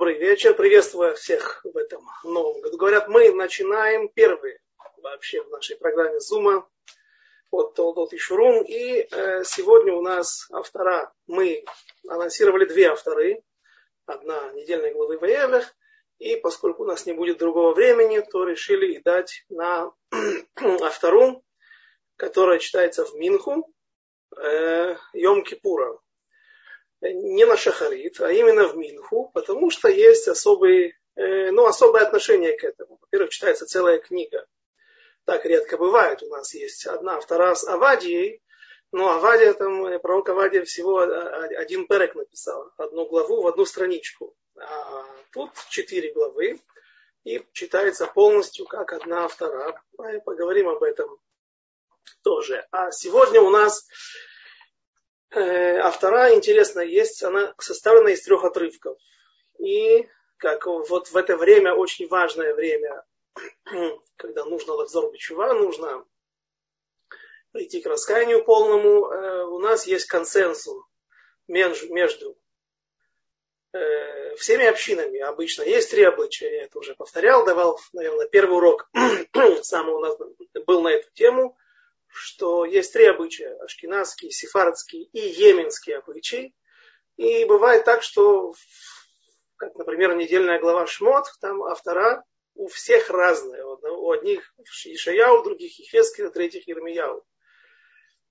добрый вечер. Приветствую всех в этом новом году. Говорят, мы начинаем первые вообще в нашей программе Зума от Толдот и Шурун. И э, сегодня у нас автора. Мы анонсировали две авторы. Одна недельная главы Ваевых. И поскольку у нас не будет другого времени, то решили и дать на автору, которая читается в Минху, э, Йом Кипура не на шахарит, а именно в Минху, потому что есть особые, э, ну, особое отношение к этому. Во-первых, читается целая книга. Так редко бывает. У нас есть одна, вторая с Авадией, но Авадия, там, э, пророк Авадия всего один перек написал, одну главу в одну страничку. А тут четыре главы, и читается полностью как одна автора. Поговорим об этом тоже. А сегодня у нас Э, а вторая, интересно, есть, она составлена из трех отрывков. И как вот в это время, очень важное время, когда нужно лавзор бичува, нужно прийти к раскаянию полному, э, у нас есть консенсус между э, всеми общинами. Обычно есть три обычая, я это уже повторял, давал, наверное, первый урок самый у нас был на эту тему – что есть три обычая, ашкенадский, сефардский и йеменский обычай. И бывает так, что, как, например, недельная глава Шмот, там автора у всех разные. У одних Ишаяу, у других Ехескин, у третьих Ермияу.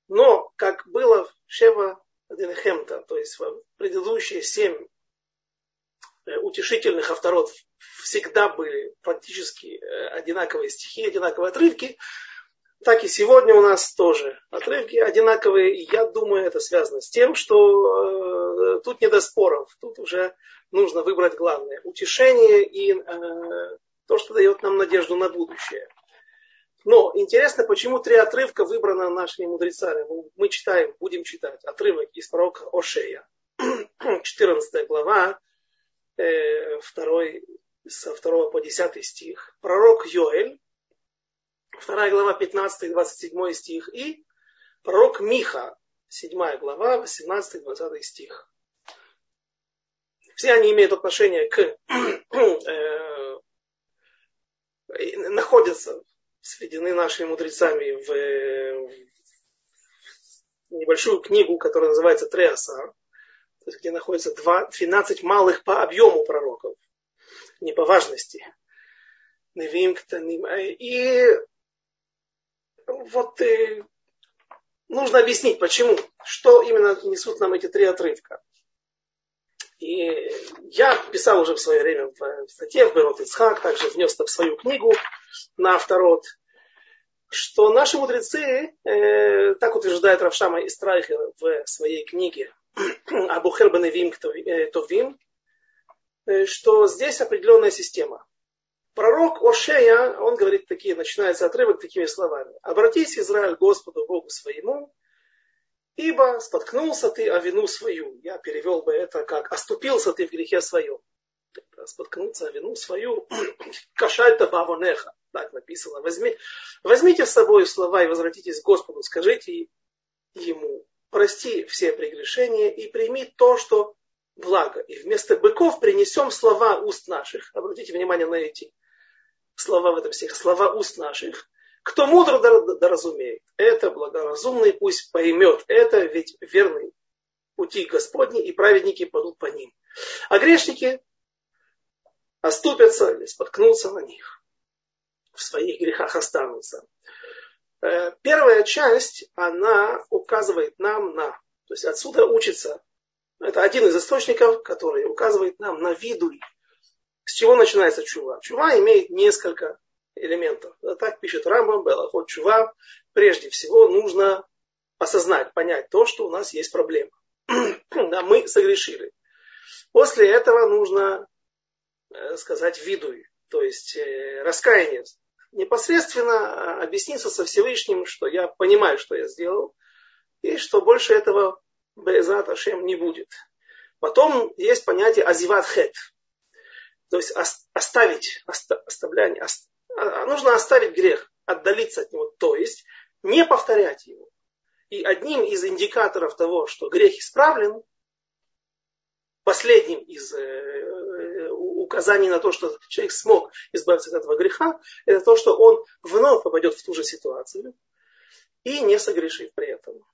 Но, как было в Шева Денехемта, то есть в предыдущие семь э, утешительных авторов всегда были практически э, одинаковые стихи, одинаковые отрывки, так и сегодня у нас тоже отрывки одинаковые. Я думаю, это связано с тем, что э, тут не до споров. Тут уже нужно выбрать главное. Утешение и э, то, что дает нам надежду на будущее. Но интересно, почему три отрывка выбраны нашими мудрецами. Мы читаем, будем читать отрывок из пророка Ошея. 14 глава, э, 2, со 2 по 10 стих. Пророк Йоэль, Вторая глава, 15-27 стих. И пророк Миха, 7 глава, 18-20 стих. Все они имеют отношение к, э, находятся, сведены нашими мудрецами в, небольшую книгу, которая называется Треасар, где находится 2, 12 малых по объему пророков, не по важности. И вот э, нужно объяснить, почему, что именно несут нам эти три отрывка. И я писал уже в свое время в статье в Берот Ицхак, также внес в свою книгу на авторот, что наши мудрецы, э, так утверждает Равшама Истрайхер в своей книге Абухер Беневим Товим, э, что здесь определенная система пророк Ошея, он говорит такие, начинается отрывок такими словами. Обратись, Израиль, Господу Богу своему, ибо споткнулся ты о вину свою. Я перевел бы это как оступился ты в грехе своем. Споткнуться о вину свою. Кашальта бавонеха. Так написано. Возьми, возьмите с собой слова и возвратитесь к Господу. Скажите ему, прости все прегрешения и прими то, что благо. И вместо быков принесем слова уст наших. Обратите внимание на эти слова в этом стихе, слова уст наших. Кто мудро доразумеет, это благоразумный пусть поймет. Это ведь верный пути Господни, и праведники падут по ним. А грешники оступятся или споткнутся на них. В своих грехах останутся. Э, первая часть, она указывает нам на, то есть отсюда учится, это один из источников, который указывает нам на виду с чего начинается чува? Чува имеет несколько элементов. Так пишет Рамбам, Белахот Чува. Прежде всего нужно осознать, понять то, что у нас есть проблема. да, мы согрешили. После этого нужно э, сказать виду, то есть э, раскаяние. Непосредственно объясниться со Всевышним, что я понимаю, что я сделал, и что больше этого Безат Ашем не будет. Потом есть понятие азиват хет. То есть оставить, оставляние, а, нужно оставить грех, отдалиться от него, то есть не повторять его. И одним из индикаторов того, что грех исправлен, последним из э, указаний на то, что человек смог избавиться от этого греха, это то, что он вновь попадет в ту же ситуацию и не согрешит при этом.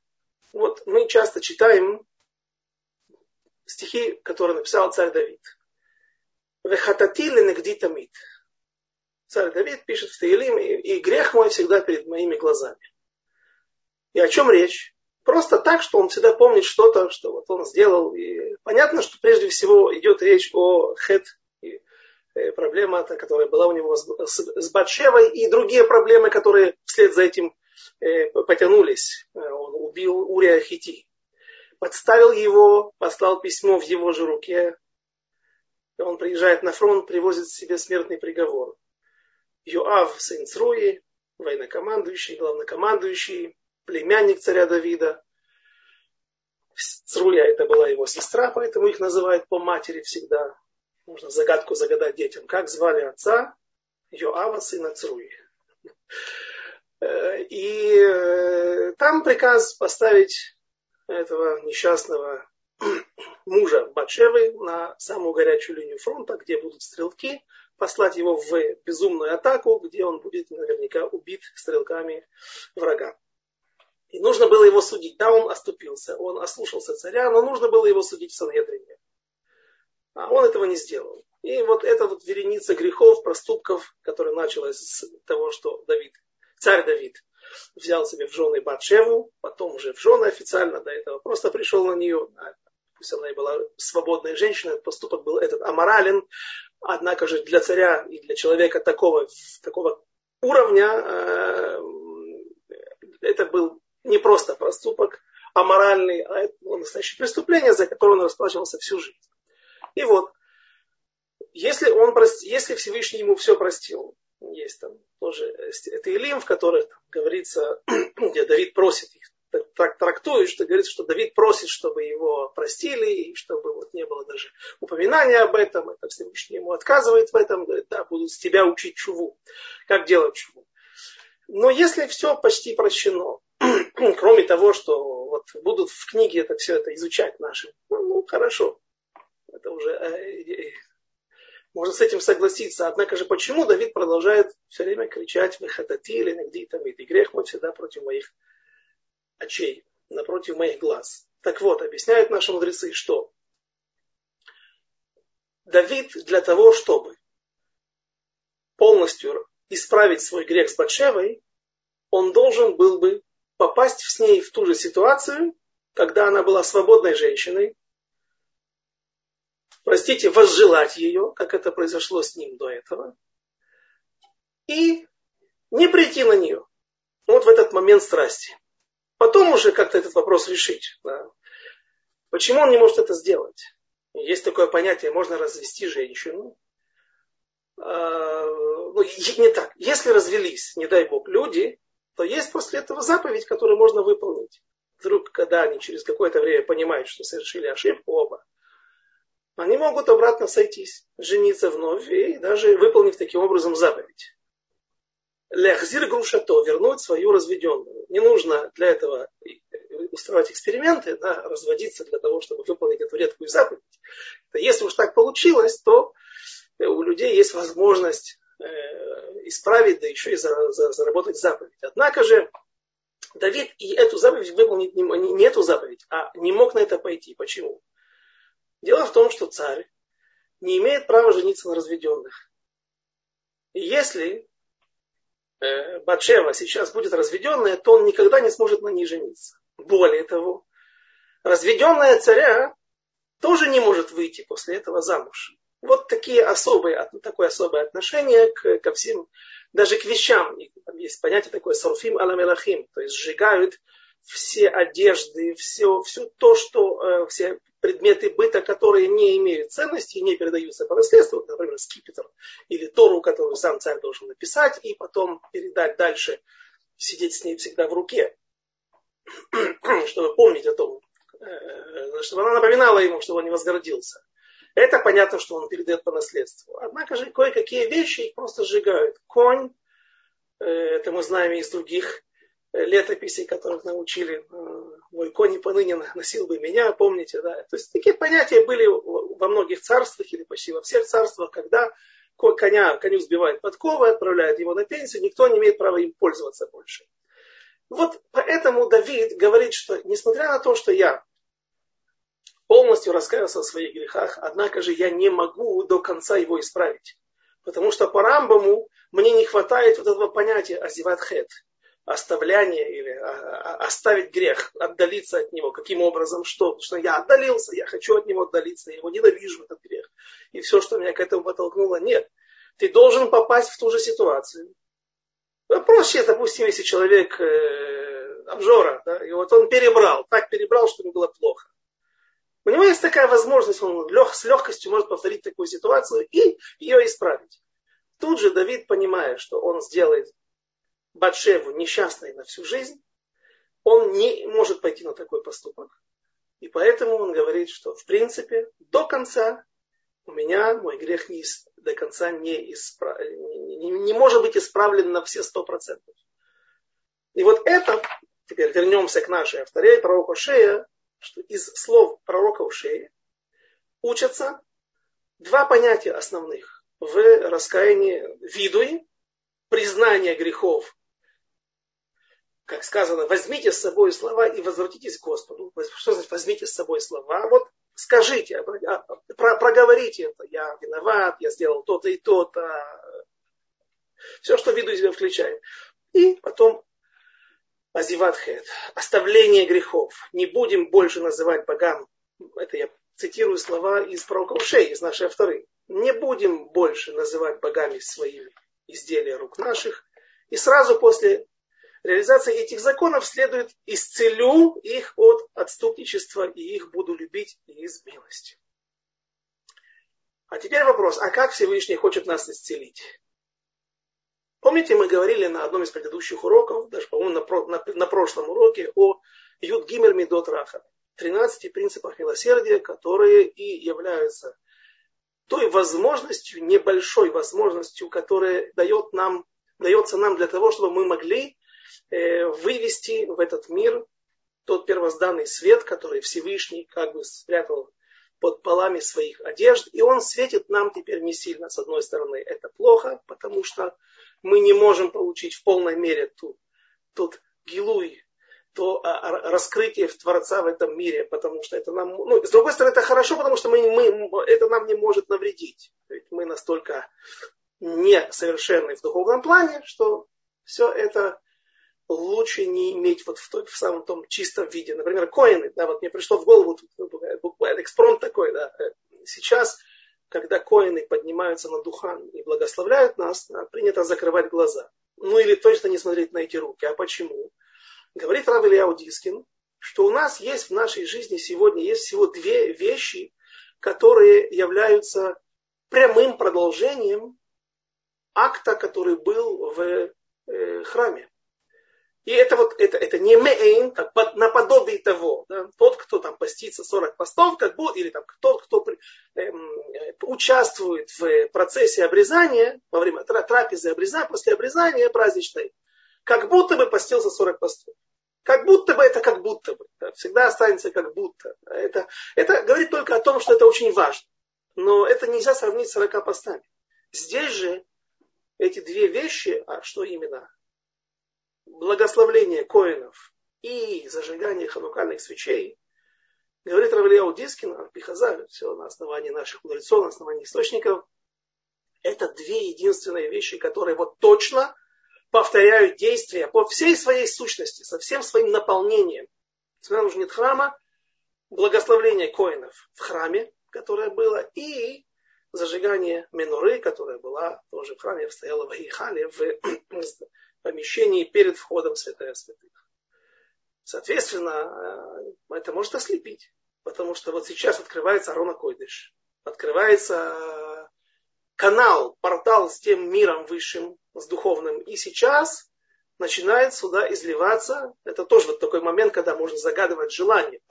Вот мы часто читаем стихи, которые написал царь Давид. Вехататили негди тамид. Царь Давид пишет в Таилим, и грех мой всегда перед моими глазами. И о чем речь? Просто так, что он всегда помнит что-то, что вот он сделал. И понятно, что прежде всего идет речь о хет, и э, проблема, которая была у него с, с Батшевой, и другие проблемы, которые вслед за этим потянулись. Э, он убил Урия Хити. Подставил его, послал письмо в его же руке. Он приезжает на фронт, привозит себе смертный приговор. Йоав, сын Цруи, военнокомандующий, главнокомандующий, племянник царя Давида. Цруя это была его сестра, поэтому их называют по матери всегда. Можно загадку загадать детям. Как звали отца? Йоава, сына Цруи. И э, там приказ поставить этого несчастного мужа Батшевы на самую горячую линию фронта, где будут стрелки, послать его в безумную атаку, где он будет наверняка убит стрелками врага. И нужно было его судить. Да, он оступился, он ослушался царя, но нужно было его судить в Сангедрине. А он этого не сделал. И вот эта вот вереница грехов, проступков, которая началась с того, что Давид, царь Давид взял себе в жены Батшеву, потом уже в жены официально до этого, просто пришел на нее, пусть она и была свободной женщиной, этот поступок был этот аморален, однако же для царя и для человека такого, такого уровня э, это был не просто проступок, а моральный, а это было настоящее преступление, за которое он расплачивался всю жизнь. И вот, если, он, если Всевышний ему все простил, есть там тоже это Илим, в которых говорится, где Давид просит их, так трактует, что говорится, что Давид просит, чтобы его простили, и чтобы вот не было даже упоминания об этом, это Всевышний ему отказывает в этом, говорит, да, буду с тебя учить чуву, как делать чуву. Но если все почти прощено, кроме того, что вот будут в книге это все это изучать наши, ну, ну хорошо, это уже э, э, можно с этим согласиться. Однако же почему Давид продолжает все время кричать «Вехатати» или «Нагди тамид» и грех мой всегда против моих очей, напротив моих глаз. Так вот, объясняют наши мудрецы, что Давид для того, чтобы полностью исправить свой грех с Батшевой, он должен был бы попасть с ней в ту же ситуацию, когда она была свободной женщиной, простите, возжелать ее, как это произошло с ним до этого, и не прийти на нее. Вот в этот момент страсти. Потом уже как-то этот вопрос решить. Да. Почему он не может это сделать? Есть такое понятие, можно развести женщину. А, ну, не так. Если развелись, не дай бог, люди, то есть после этого заповедь, которую можно выполнить. Вдруг, когда они через какое-то время понимают, что совершили ошибку оба, они могут обратно сойтись, жениться вновь и даже выполнив таким образом заповедь. Ляхзир грушато, вернуть свою разведенную. Не нужно для этого устраивать эксперименты, да, разводиться для того, чтобы выполнить эту редкую заповедь. Если уж так получилось, то у людей есть возможность э, исправить, да еще и за, за, заработать заповедь. Однако же Давид и эту заповедь выполнить не, не эту заповедь, а не мог на это пойти. Почему? Дело в том, что царь не имеет права жениться на разведенных. И если э, Батшева сейчас будет разведенная, то он никогда не сможет на ней жениться. Более того, разведенная царя тоже не может выйти после этого замуж. Вот такие особые, такое особое отношение к, ко всем, даже к вещам. Там есть понятие такое сарфим аламелахим, то есть сжигают все одежды, все, все то, что, э, все предметы быта, которые не имеют ценности и не передаются по наследству, например, скипетр или Тору, которую сам царь должен написать и потом передать дальше, сидеть с ней всегда в руке, чтобы помнить о том, э, чтобы она напоминала ему, чтобы он не возгордился. Это понятно, что он передает по наследству. Однако же кое-какие вещи их просто сжигают. Конь, э, это мы знаем из других летописей, которых научили. Э, мой конь поныне носил бы меня, помните, да. То есть такие понятия были во многих царствах или почти во всех царствах, когда коня, коню сбивают подковы, отправляют его на пенсию, никто не имеет права им пользоваться больше. Вот поэтому Давид говорит, что несмотря на то, что я полностью раскаялся в своих грехах, однако же я не могу до конца его исправить. Потому что по Рамбаму мне не хватает вот этого понятия азиват хет, оставляние или а, а, оставить грех, отдалиться от него. Каким образом? Что? Что я отдалился, я хочу от него отдалиться, я его ненавижу, этот грех. И все, что меня к этому подтолкнуло, нет. Ты должен попасть в ту же ситуацию. Проще, допустим, если человек э, обжора, да, и вот он перебрал, так перебрал, что ему было плохо. У него есть такая возможность, он лег, с легкостью может повторить такую ситуацию и ее исправить. Тут же Давид, понимая, что он сделает Батшеву несчастной на всю жизнь, он не может пойти на такой поступок. И поэтому он говорит, что в принципе до конца у меня мой грех не, до конца не, исправ... не, не может быть исправлен на все сто процентов. И вот это, теперь вернемся к нашей авторе, пророку Шея, что из слов пророка Ушея учатся два понятия основных в раскаянии видуи, признание грехов, как сказано, возьмите с собой слова и возвратитесь к Господу. Что значит возьмите с собой слова? Вот скажите, а, проговорите это. Я виноват, я сделал то-то и то-то. Все, что виду себя включает. И потом Азиватхет, оставление грехов. Не будем больше называть богам, это я цитирую слова из пророка Ушей, из нашей авторы. Не будем больше называть богами своими изделия рук наших. И сразу после реализации этих законов следует исцелю их от отступничества и их буду любить из милости. А теперь вопрос, а как Всевышний хочет нас исцелить? Помните, мы говорили на одном из предыдущих уроков, даже, по-моему, на, на, на прошлом уроке, о Юд Гимер Медот Раха, 13 принципах милосердия, которые и являются той возможностью, небольшой возможностью, которая дает нам, дается нам для того, чтобы мы могли вывести в этот мир тот первозданный свет, который Всевышний как бы спрятал под полами своих одежд, и он светит нам теперь не сильно. С одной стороны, это плохо, потому что мы не можем получить в полной мере ту, тот гилуй, то а, раскрытие в Творца в этом мире, потому что это нам, ну, с другой стороны, это хорошо, потому что мы, мы, это нам не может навредить. Ведь мы настолько несовершенны в духовном плане, что все это лучше не иметь вот в, той, в самом том чистом виде. Например, коины, да, вот мне пришло в голову буквально экспромт такой, да, сейчас когда коэны поднимаются на דוכן и благословляют нас, принято закрывать глаза. Ну или точно не смотреть на эти руки. А почему? Говорит Рав Илья Дискин, что у нас есть в нашей жизни сегодня есть всего две вещи, которые являются прямым продолжением акта, который был в э, храме. И это вот, это, это מעין, как под, наподобие того. Да? Тот, кто там постится 40 постов, как будто, или там тот, кто эм, участвует в процессе обрезания, во время трапезы обрезания, после обрезания праздничной, как будто бы постился 40 постов. Как будто бы это как будто бы. Да? Всегда останется как будто. Это, это говорит только о том, что это очень важно. Но это нельзя сравнить с 40 постами. Здесь же эти две вещи, а что именно? Благословление коинов и зажигание ханукальных свечей, говорит Равлияу Дискин, Пихазаль, все на основании наших мудрецов, на основании источников, это две единственные вещи, которые вот точно повторяют действия по всей своей сущности, со всем своим наполнением. Несмотря на нет храма, благословление коинов в храме, которое было, и зажигание менуры, которая была тоже в храме, стояла в Ахихале, в помещении перед входом святая святых. Соответственно, э, это может ослепить. Потому что вот сейчас открывается Арона Койдыш. Открывается э, канал, портал с тем миром высшим, с духовным. И сейчас начинает сюда изливаться. Это тоже вот такой момент, когда можно загадывать желание.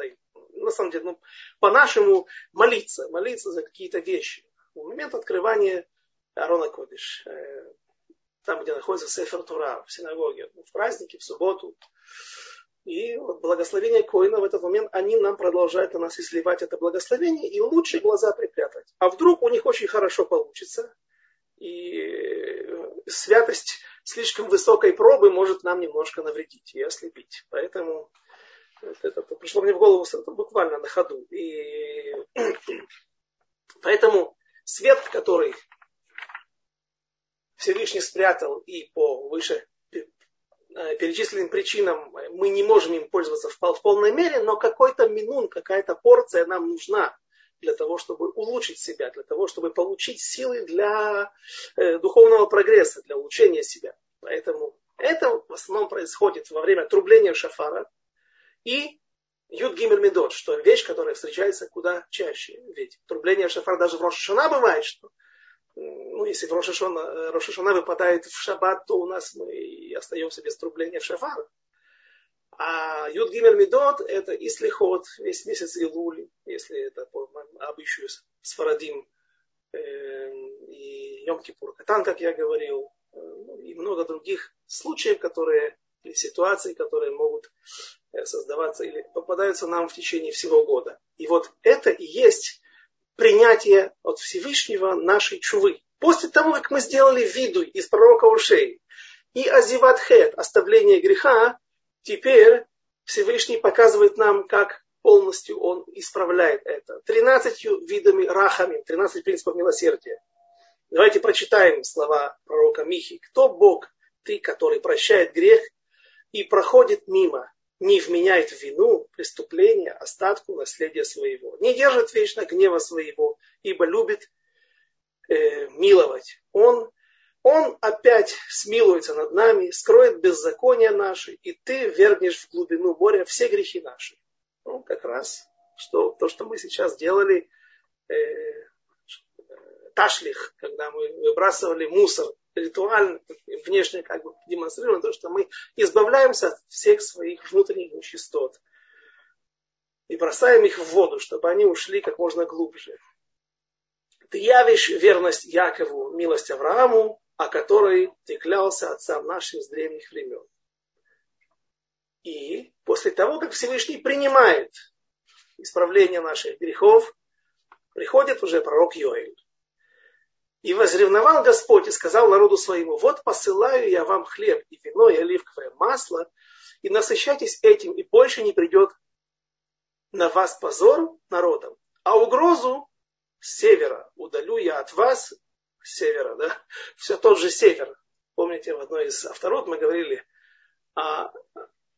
На самом деле, ну, по-нашему молиться, молиться за какие-то вещи. В момент открывания Арона Кодыш, э, там, где находится Сефер Тура, в синагоге, в праздники, в субботу, И вот благословение Коина в этот момент, они нам продолжают на нас изливать это благословение, и лучше глаза припрятать. А вдруг у них очень хорошо получится, и святость слишком высокой пробы может нам немножко навредить и ослепить. Поэтому это пришло мне в голову это буквально на ходу. И поэтому свет, который Всевышний спрятал и по выше Э, перечисленным причинам мы не можем им пользоваться в полной мере, но какой-то минун, какая-то порция нам нужна для того, чтобы улучшить себя, для того, чтобы получить силы для э, духовного прогресса, для улучшения себя. Поэтому это в основном происходит во время трубления шафара и Юд Медот, что вещь, которая встречается куда чаще. Ведь трубление шафара даже в Рошашана бывает, что ну, если Рошашона, Рошашона выпадает в шаббат, то у нас мы остаемся без трубления в шафар. А Юд Гимер Медот это и слихот, весь месяц Илули, если это по обычаю с Фарадим э, и Йом Кипур Катан, как я говорил, э, ну, и много других случаев, которые, или ситуаций, которые могут э, создаваться или попадаются нам в течение всего года. И вот это и есть принятие от Всевышнего нашей чувы. После того, как мы сделали виду из пророка Ушей и Азиват Хет, оставление греха, теперь Всевышний показывает нам, как полностью он исправляет это. Тринадцатью видами рахами, тринадцать принципов милосердия. Давайте прочитаем слова пророка Михи. Кто Бог, ты, который прощает грех и проходит мимо не вменяет в вину преступления остатку наследия своего, не держит вечно гнева своего, ибо любит э, миловать. Он, он опять смилуется над нами, скроет беззаконие наши, и ты вернешь в глубину моря все грехи наши. Ну, как раз что, то, что мы сейчас делали, э, ташлих, когда мы выбрасывали мусор ритуально, внешне как бы демонстрируем то, что мы избавляемся от всех своих внутренних нечистот и бросаем их в воду, чтобы они ушли как можно глубже. Ты явишь верность Якову, милость Аврааму, о которой ты клялся отцам нашим с древних времен. И после того, как Всевышний принимает исправление наших грехов, приходит уже пророк Йоэль. И возревновал Господь и сказал народу своему, вот посылаю я вам хлеб и вино и оливковое масло, и насыщайтесь этим, и больше не придет на вас позор народом. А угрозу с севера удалю я от вас, севера, да, все тот же север. Помните, в одной из авторот мы говорили, а,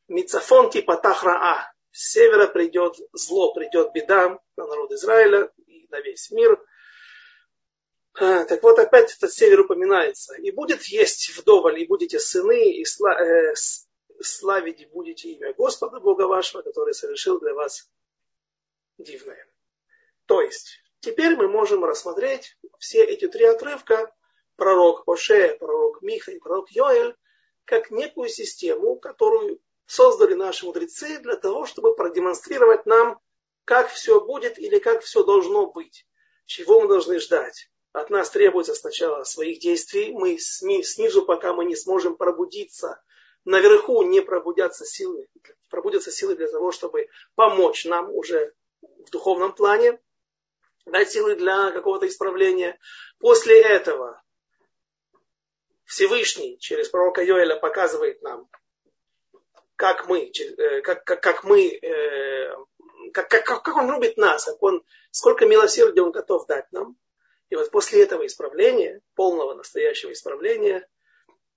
Мицафон типа Тахраа. С севера придет зло, придет беда на народ Израиля и на весь мир – так вот, опять этот север упоминается. И будет есть вдоволь, и будете сыны, и э, славить будете имя Господа Бога вашего, который совершил для вас дивное. То есть, теперь мы можем рассмотреть все эти три отрывка, пророк Оше, пророк Миха и пророк Йоэль, как некую систему, которую создали наши мудрецы для того, чтобы продемонстрировать нам, как все будет или как все должно быть, чего мы должны ждать. От нас требуется сначала своих действий. Мы снизу, пока мы не сможем пробудиться. Наверху не пробудятся силы. Пробудятся силы для того, чтобы помочь нам уже в духовном плане. Дать силы для какого-то исправления. После этого Всевышний через пророка Йоэля показывает нам, как мы, э, как, как, как мы, э, как, как, как он любит нас, как он, сколько милосердия он готов дать нам. И вот после этого исправления, полного настоящего исправления,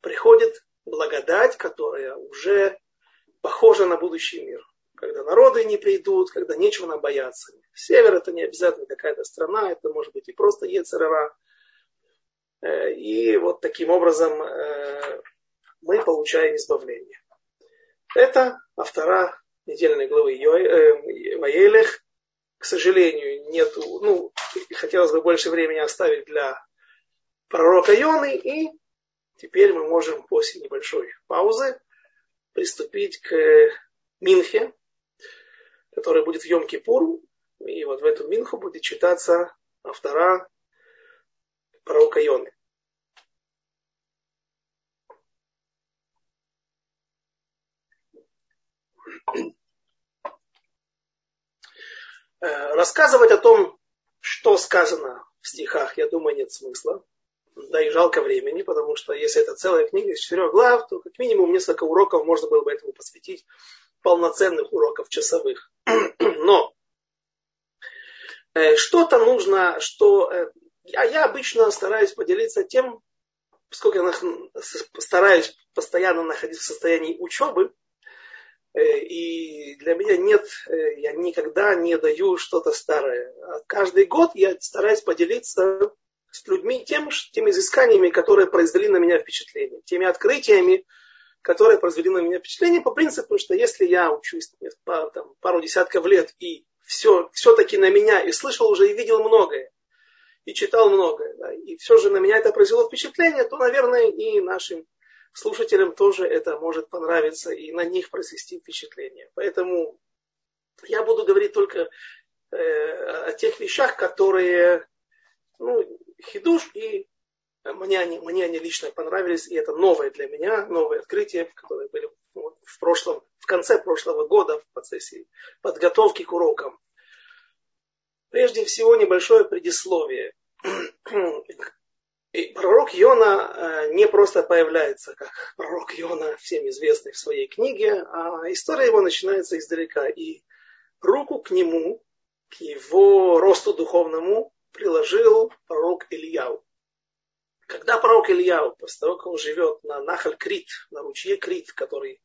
приходит благодать, которая уже похожа на будущий мир. Когда народы не придут, когда нечего нам бояться. Север это не обязательно какая-то страна, это может быть и просто Ецерара. Э, и вот таким образом э, мы получаем избавление. Это автора недельной главы Ваелех к сожалению, нету, ну, хотелось бы больше времени оставить для пророка Йоны, и теперь мы можем после небольшой паузы приступить к Минхе, который будет в Йом-Кипур, и вот в эту Минху будет читаться автора пророка Йоны. Рассказывать о том, что сказано в стихах, я думаю, нет смысла. Да и жалко времени, потому что если это целая книга из четырех глав, то как минимум несколько уроков можно было бы этому посвятить, полноценных уроков часовых. Но э, что-то нужно, что э, я, я обычно стараюсь поделиться тем, поскольку я стараюсь постоянно находиться в состоянии учебы, э, и для меня нет, э, я никогда не даю что-то старое. А каждый год я стараюсь поделиться с людьми тем, теми изысканиями, которые произвели на меня впечатление, теми открытиями, которые произвели на меня впечатление по принципу, что если я учусь там, пару десятков лет и все, все-таки на меня и слышал уже и видел многое, и читал многое, да, и все же на меня это произвело впечатление, то, наверное, и нашим слушателям тоже это может понравиться и на них произвести впечатление. Поэтому я буду говорить только э, о тех вещах, которые ну, хидуш, и мне они, мне они лично понравились, и это новое для меня, новые открытия, которые были в прошлом, в конце прошлого года в процессе подготовки к урокам. Прежде всего небольшое предисловие. И пророк Йона э, не просто появляется, как пророк Йона, всем известный в своей книге, а история его начинается издалека. И руку к нему, к его росту духовному, приложил пророк Ильяу. Когда пророк Ильяу, после того, как он живет на Нахаль Крит, на ручье Крит, который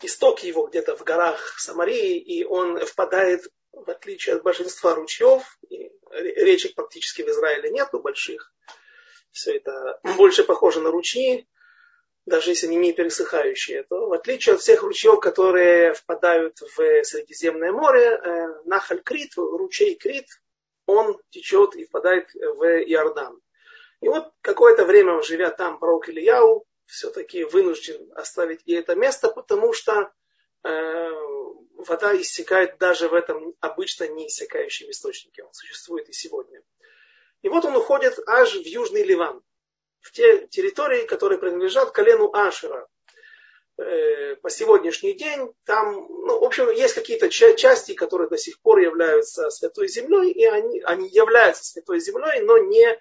исток его где-то в горах Самарии, и он впадает в отличие от большинства ручьев, речек практически в Израиле нету больших, все это больше похоже на ручьи, даже если они не пересыхающие, то в отличие от всех ручьев, которые впадают в Средиземное море, э, Нахаль Крит, ручей Крит, он течет и впадает в Иордан. И вот какое-то время, живя там, пророк Ильяу все-таки вынужден оставить и это место, потому что э, вода иссякает даже в этом обычно не иссякающем источнике. Он существует и сегодня. И вот он уходит аж в Южный Ливан, в те территории, которые принадлежат колену Ашера. Э, по сегодняшний день там, ну, в общем, есть какие-то части, которые до сих пор являются святой землей, и они, они являются святой землей, но не,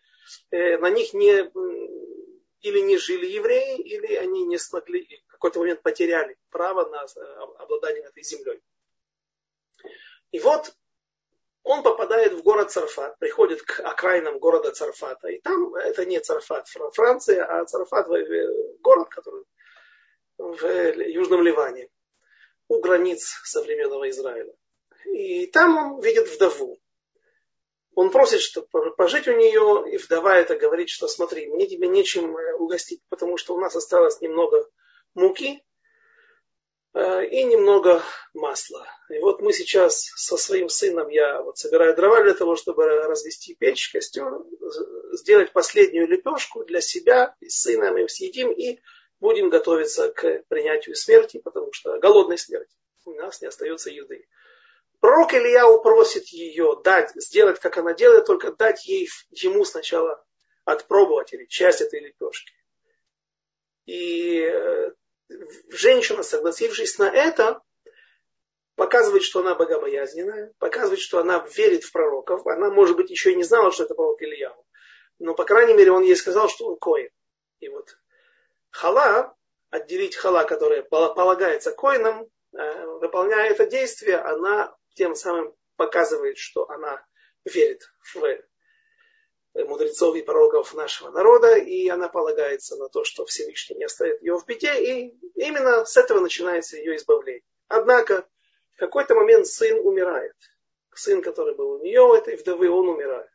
э, на них не или не жили евреи, или они не смогли, в какой-то момент потеряли право на э, обладание этой землей. И вот он попадает в город Царфат, приходит к окраинам города Царфата. И там это не Царфат, Франция, а Царфат город, который в Южном Ливане, у границ современного Израиля. И там он видит вдову. Он просит, чтобы пожить у нее, и вдова это говорит, что смотри, мне тебе нечем угостить, потому что у нас осталось немного муки, Э, и немного масла. И вот мы сейчас со своим сыном, я вот собираю дрова для того, чтобы развести печь, костер, сделать последнюю лепешку для себя и сына, мы съедим и будем готовиться к принятию смерти, потому что голодной смерти. У нас не остается еды. Пророк Илья упросит ее дать, сделать, как она делает, только дать ей, ему сначала отпробовать или часть этой лепешки. И э, женщина, согласившись на это, показывает, что она богобоязненная, показывает, что она верит в пророков. Она, может быть, еще и не знала, что это пророк Ильяу. Но, по крайней мере, он ей сказал, что он коин. И вот хала, отделить хала, которая полагается коинам, э, выполняя это действие, она тем самым показывает, что она верит в мудрецов и пророков нашего народа, и она полагается на то, что Всевышний не оставит ее в беде, и именно с этого начинается ее избавление. Однако в какой-то момент сын умирает. Сын, который был у нее, этой вдовы, он умирает.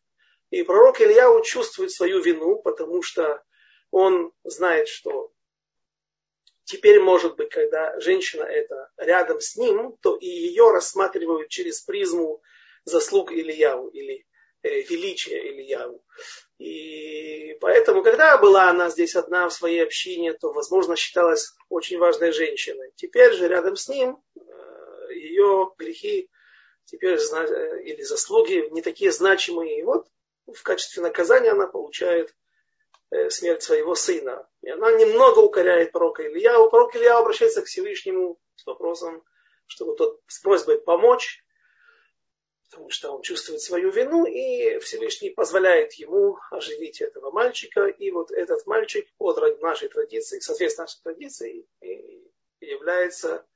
И пророк Ильяу чувствует свою вину, потому что он знает, что теперь, может быть, когда женщина это рядом с ним, то и ее рассматривают через призму заслуг Ильяу или Э, величия Ильяву. И поэтому, когда была она здесь одна в своей общине, то, возможно, считалась очень важной женщиной. Теперь же рядом с ним э, ее грехи теперь э, или заслуги не такие значимые. И вот в качестве наказания она получает смерть своего сына. И она немного укоряет пророка Ильяу. Пророк Илья обращается к Всевышнему с вопросом, чтобы тот с просьбой помочь потому что он чувствует свою вину, и Всевышний позволяет ему оживить этого мальчика, и вот этот мальчик от нашей традиции, соответственно нашей традиции, является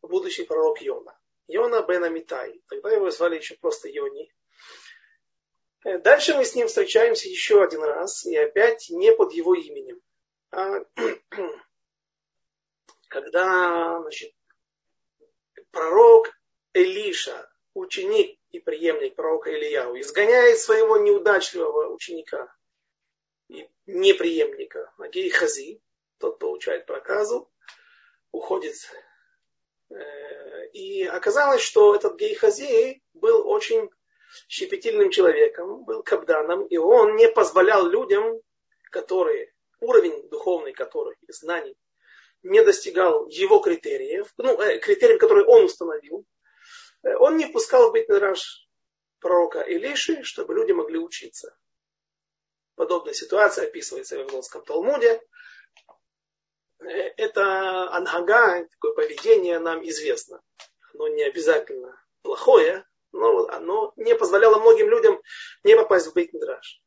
будущий пророк Йона. Йона бен Амитай. Тогда его звали еще просто Йони. Дальше мы с ним встречаемся еще один раз, и опять не под его именем. А, когда значит, пророк Элиша, ученик и преемник пророка Ильяу, изгоняет своего неудачливого ученика и неприемника Агей Хази, тот получает проказу, уходит. Э, и оказалось, что этот Гейхази был очень щепетильным человеком, был кабданом, и он не позволял людям, которые, уровень духовный который, знаний, не достигал его критериев, ну, э, критериев, которые он установил, он не пускал в бейт пророка Илиши, чтобы люди могли учиться. Подобная ситуация описывается в Вавилонском Талмуде. Это ангага, такое поведение нам известно. Оно не обязательно плохое, но оно не позволяло многим людям не попасть в бейт -мидраш.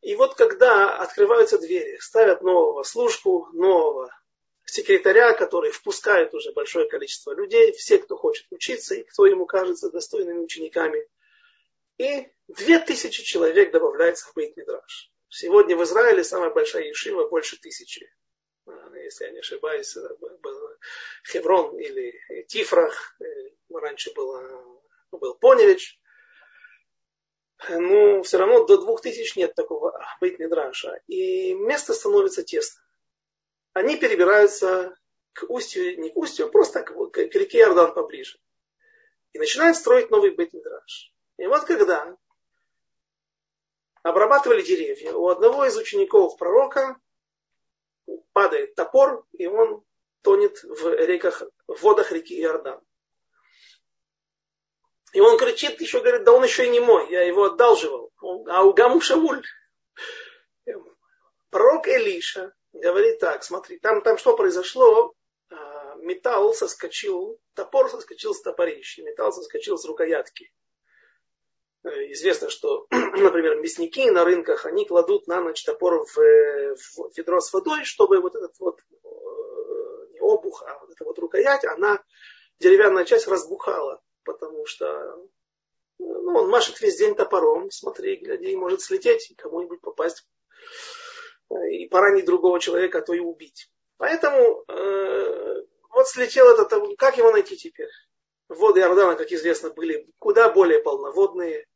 И вот когда открываются двери, ставят нового служку, нового секретаря, который впускает уже большое количество людей, все, кто хочет учиться и кто ему кажется достойными учениками. И две тысячи человек добавляется в Бейт Мидраш. Сегодня в Израиле самая большая ешива больше тысячи. А, если я не ошибаюсь, Хеврон или Тифрах, э, раньше было, был Поневич. Но все равно до двух тысяч нет такого Бейт Мидраша. И место становится тесно они перебираются к устью, не к устью, а просто к, к, к реке Иордан поближе. И начинают строить новый бет-мидраж. И вот когда обрабатывали деревья, у одного из учеников пророка падает топор, и он тонет в, реках, в водах реки Иордан. И он кричит, еще говорит, да он еще и не мой, я его одалживал. А у Гаму Шауль, пророк Элиша, говорит так, смотри, там, там что произошло? А, металл соскочил, топор соскочил с топорища, металл соскочил с рукоятки. Э, известно, что, например, мясники на рынках, они кладут на ночь топор в, в ведро с водой, чтобы вот этот вот, э, не обух, а вот эта вот рукоять, она, деревянная часть разбухала, потому что ну, он машет весь день топором, смотри, гляди, может слететь и кому-нибудь попасть и поранить другого человека, а то и убить. Поэтому э, вот слетел этот, как его найти теперь? Воды Иордана, как известно, были куда более полноводные.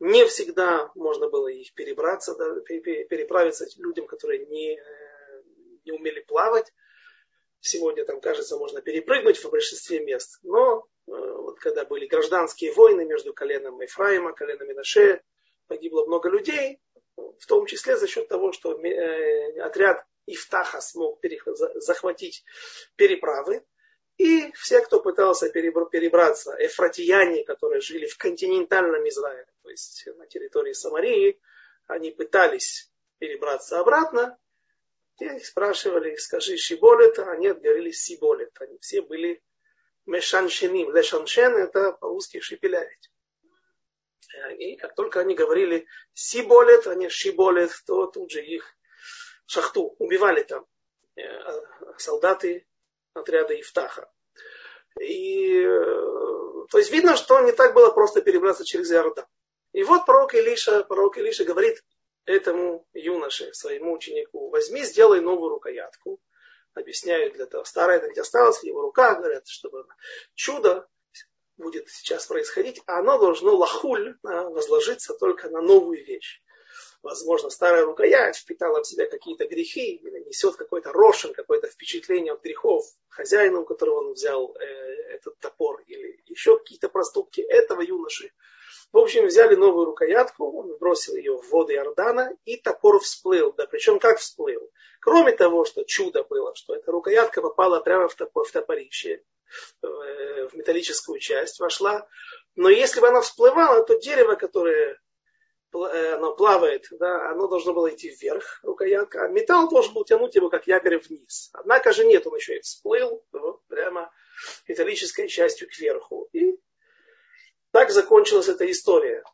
Не всегда можно было их перебраться, да, переправиться людям, которые не, э, не умели плавать. Сегодня там, кажется, можно перепрыгнуть в большинстве мест. Но э, вот когда были гражданские войны между коленом Ефраима, коленом Минаше, погибло много людей, в том числе за счет того, что э, отряд Ифтаха смог захватить переправы. И все, кто пытался перебраться, эфратияне, которые жили в континентальном Израиле, то есть на территории Самарии, они пытались перебраться обратно, и спрашивали, скажи Шиболет, а они говорили Сиболет. Они все были мешаншеним. Лешаншен это по-русски шипелявить. И как только они говорили сиболет, не шиболет, то тут же их шахту убивали там э, солдаты отряда Ифтаха. И, э, то есть видно, что не так было просто перебраться через Иордан. И вот пророк Илиша, пророк Илиша говорит этому юноше, своему ученику, возьми, сделай новую рукоятку. Объясняют для того. Старая ведь осталась в его руках, говорят, чтобы чудо будет сейчас происходить, а оно должно лахуль возложиться только на новую вещь. Возможно, старая рукоять впитала в себя какие-то грехи, несет какой-то рошен, какое-то впечатление от грехов хозяину, у которого он взял э, этот топор, или еще какие-то проступки этого юноши. В общем, взяли новую рукоятку, он бросил ее в воды Иордана, и топор всплыл. Да причем как всплыл? Кроме того, что чудо было, что эта рукоятка попала прямо в, топор, в топорище, в металлическую часть вошла. Но если бы она всплывала, то дерево, которое э, оно плавает, да, оно должно было идти вверх, рукоятка, а металл должен был тянуть его как якорь вниз. Однако же нет, он еще и всплыл вот, прямо металлической частью кверху. И Так закончилась эта история.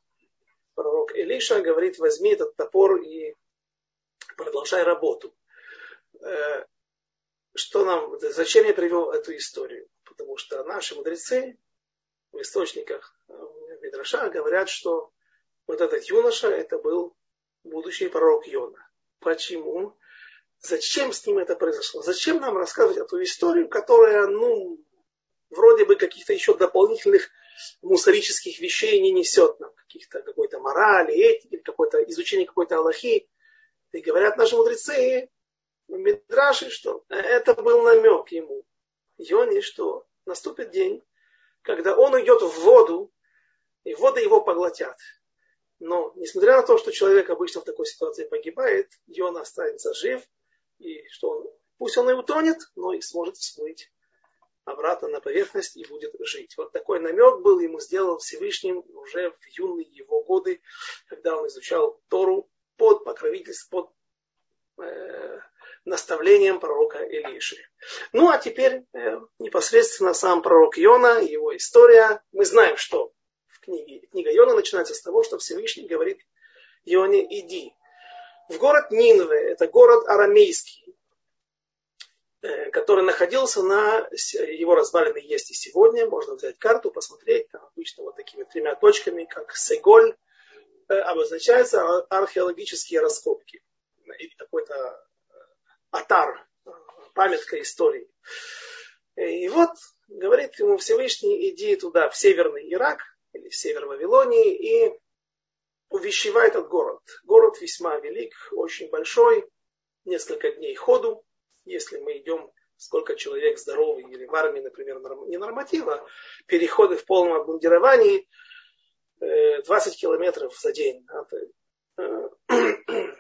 Пророк Илиша говорит, возьми этот топор и продолжай работу. Э, что нам, зачем я привел эту историю? Потому что наши мудрецы в источниках э, Мидраша говорят, что вот этот юноша, это был будущий пророк Йона. Почему? Зачем с ним это произошло? Зачем нам рассказывать эту историю, которая, ну, вроде бы каких-то еще дополнительных мусорических вещей не несет нам, каких-то какой-то морали, этики, какое-то изучение какой-то Аллахи. И говорят наши мудрецы, Мидраши, что это был намек ему, Йоне, что наступит день, когда он уйдет в воду, и воды его поглотят. Но, несмотря на то, что человек обычно в такой ситуации погибает, Йона останется жив, и что он, пусть он и утонет, но и сможет всплыть обратно на поверхность и будет жить. Вот такой намек был ему сделан Всевышним уже в юные его годы, когда он изучал Тору под покровительством, под э, наставлением пророка Илиши. Ну а теперь э, непосредственно сам пророк Йона, его история. Мы знаем, что в книге, книга Йона начинается с того, что Всевышний говорит Йоне, иди. В город Нинве, это город арамейский, Э, который находился на его развалины есть и сегодня. Можно взять карту, посмотреть. Там обычно вот такими тремя точками, как Сеголь, э, обозначаются археологические раскопки. Или какой-то атар, памятка истории. И вот говорит ему Всевышний, иди туда, в северный Ирак, или в север Вавилонии, и увещевай этот город. Город весьма велик, очень большой, несколько дней ходу если мы идем, сколько человек здоровый, или в армии, например, не норматива, переходы в полном обмундировании 20 э, километров за день. Э,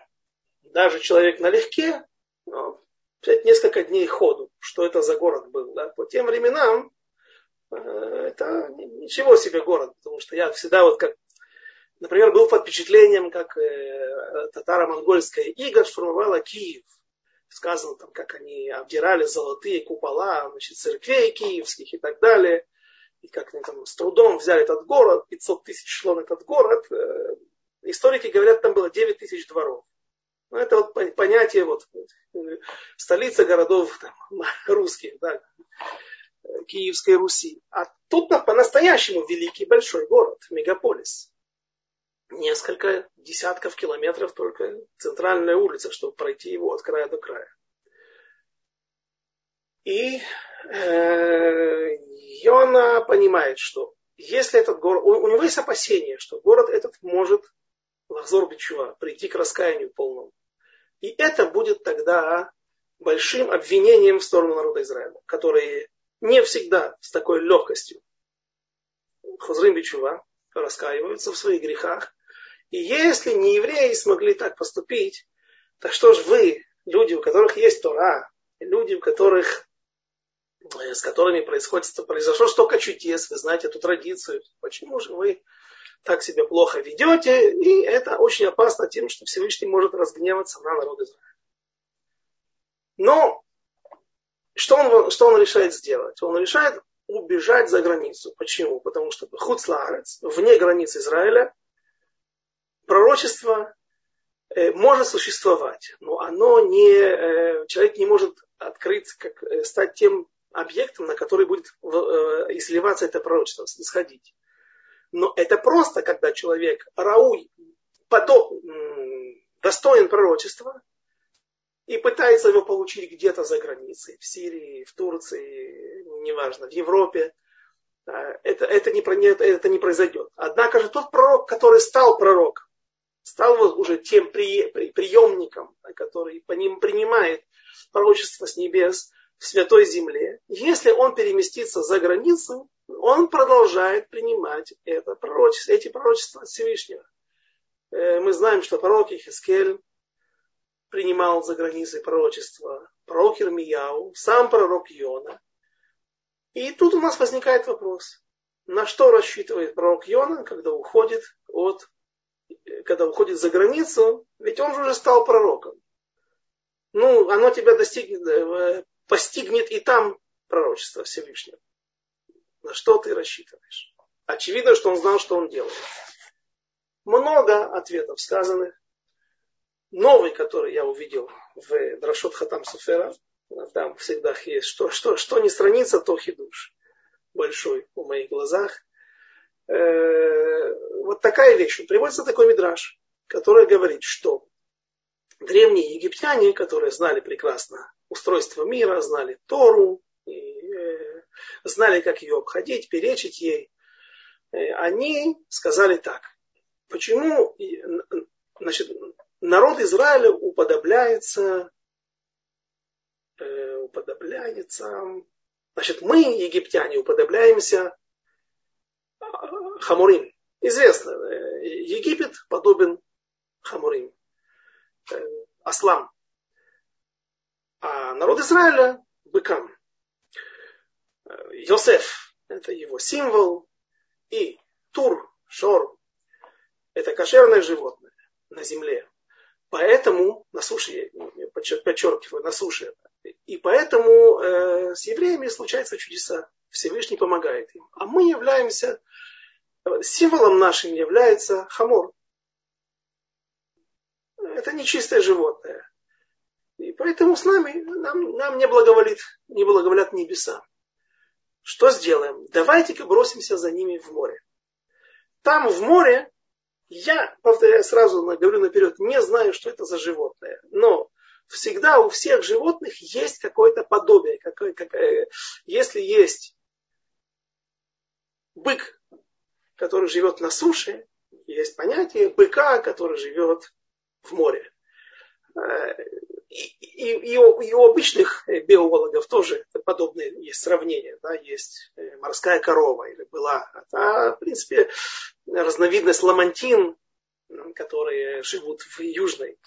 даже человек налегке, несколько дней ходу, что это за город был. Да? По тем временам э, это ничего себе город, потому что я всегда вот как, например, был под впечатлением, как татаро-монгольская ига штурмовала Киев сказано, там, как они обдирали золотые купола значит, церквей киевских и так далее, и как они там с трудом взяли этот город, 500 тысяч шло на этот город. Э, историки говорят, там было 9 тысяч дворов. Ну, это вот понятие вот, столица городов там, русских, да, Киевской Руси. А тут по-настоящему великий большой город, мегаполис несколько десятков километров только центральная улица, чтобы пройти его от края до края. И э, Йона понимает, что если этот город, у, у него есть опасение, что город этот может Лахзор Бичува прийти к раскаянию полному. И это будет тогда большим обвинением в сторону народа Израиля, которые не всегда с такой легкостью Хозрим Бичува раскаиваются в своих грехах. И если не евреи смогли так поступить, то что ж вы, люди, у которых есть Тора, люди, у которых, э, с которыми происходит, произошло столько чудес, вы знаете эту традицию, почему же вы так себя плохо ведете? И это очень опасно тем, что Всевышний может разгневаться на народ Израиля. Но что он, что он решает сделать? Он решает убежать за границу. Почему? Потому что Хуцлаарец, вне границ Израиля, пророчество э, может существовать, но оно не, э, человек не может открыть, как, э, стать тем объектом, на который будет изливаться это пророчество, исходить. Но это просто, когда человек подо, достоин пророчества, и пытается его получить где-то за границей, в Сирии, в Турции, неважно, в Европе, это, это, не, это не произойдет. Однако же тот пророк, который стал пророком, стал уже тем приемником, который по ним принимает пророчество с небес в святой земле. Если он переместится за границу, он продолжает принимать это пророчество, эти пророчества от Всевышнего. Э, мы знаем, что пророк Ихискель принимал за границей пророчества, пророк Ирмияу, сам пророк Йона. И тут у нас возникает вопрос, на что рассчитывает пророк Йона, когда уходит от когда уходит за границу, ведь он же уже стал пророком. Ну, оно тебя достигнет, э, постигнет и там пророчество Всевышнего. На что ты рассчитываешь? Очевидно, что он знал, что он делает. Много ответов сказанных. Новый, который я увидел в Драшот Хатам Суфера, там всегда есть, что, что, что не страница, то хидуш. Большой в моих глазах. Э, вот такая вещь. Приводится такой мидраж, который говорит, что древние египтяне, которые знали прекрасно устройство мира, знали Тору, знали, как ее обходить, перечить ей, э, они сказали так. Почему значит, народ Израиля уподобляется, э, уподобляется, значит, мы, египтяне, уподобляемся Хамурим. Известно, э, Египет подобен Хамурим, ослам. А народ Израиля – быкам. Э, Йосеф – это его символ. И Тур, Шор – это кошерное животное на земле. Поэтому, на суше, подчеркиваю, на суше. И поэтому э, с евреями случаются чудеса. Всевышний помогает им. А мы являемся символом нашим является хамор. Это нечистое животное. И поэтому с нами, нам, нам не благоволит, не благоволят небеса. Что сделаем? Давайте-ка бросимся за ними в море. Там в море, я, повторяю сразу, говорю наперед, не знаю, что это за животное. Но всегда у всех животных есть какое-то подобие. Какое, какое, если есть бык, который живет на суше, есть понятие быка, который живет в море. Э, и, и, и, у, обычных биологов тоже подобные есть сравнения. Да? Есть э, морская корова или была. А, в принципе, разновидность ламантин, которые живут в Южной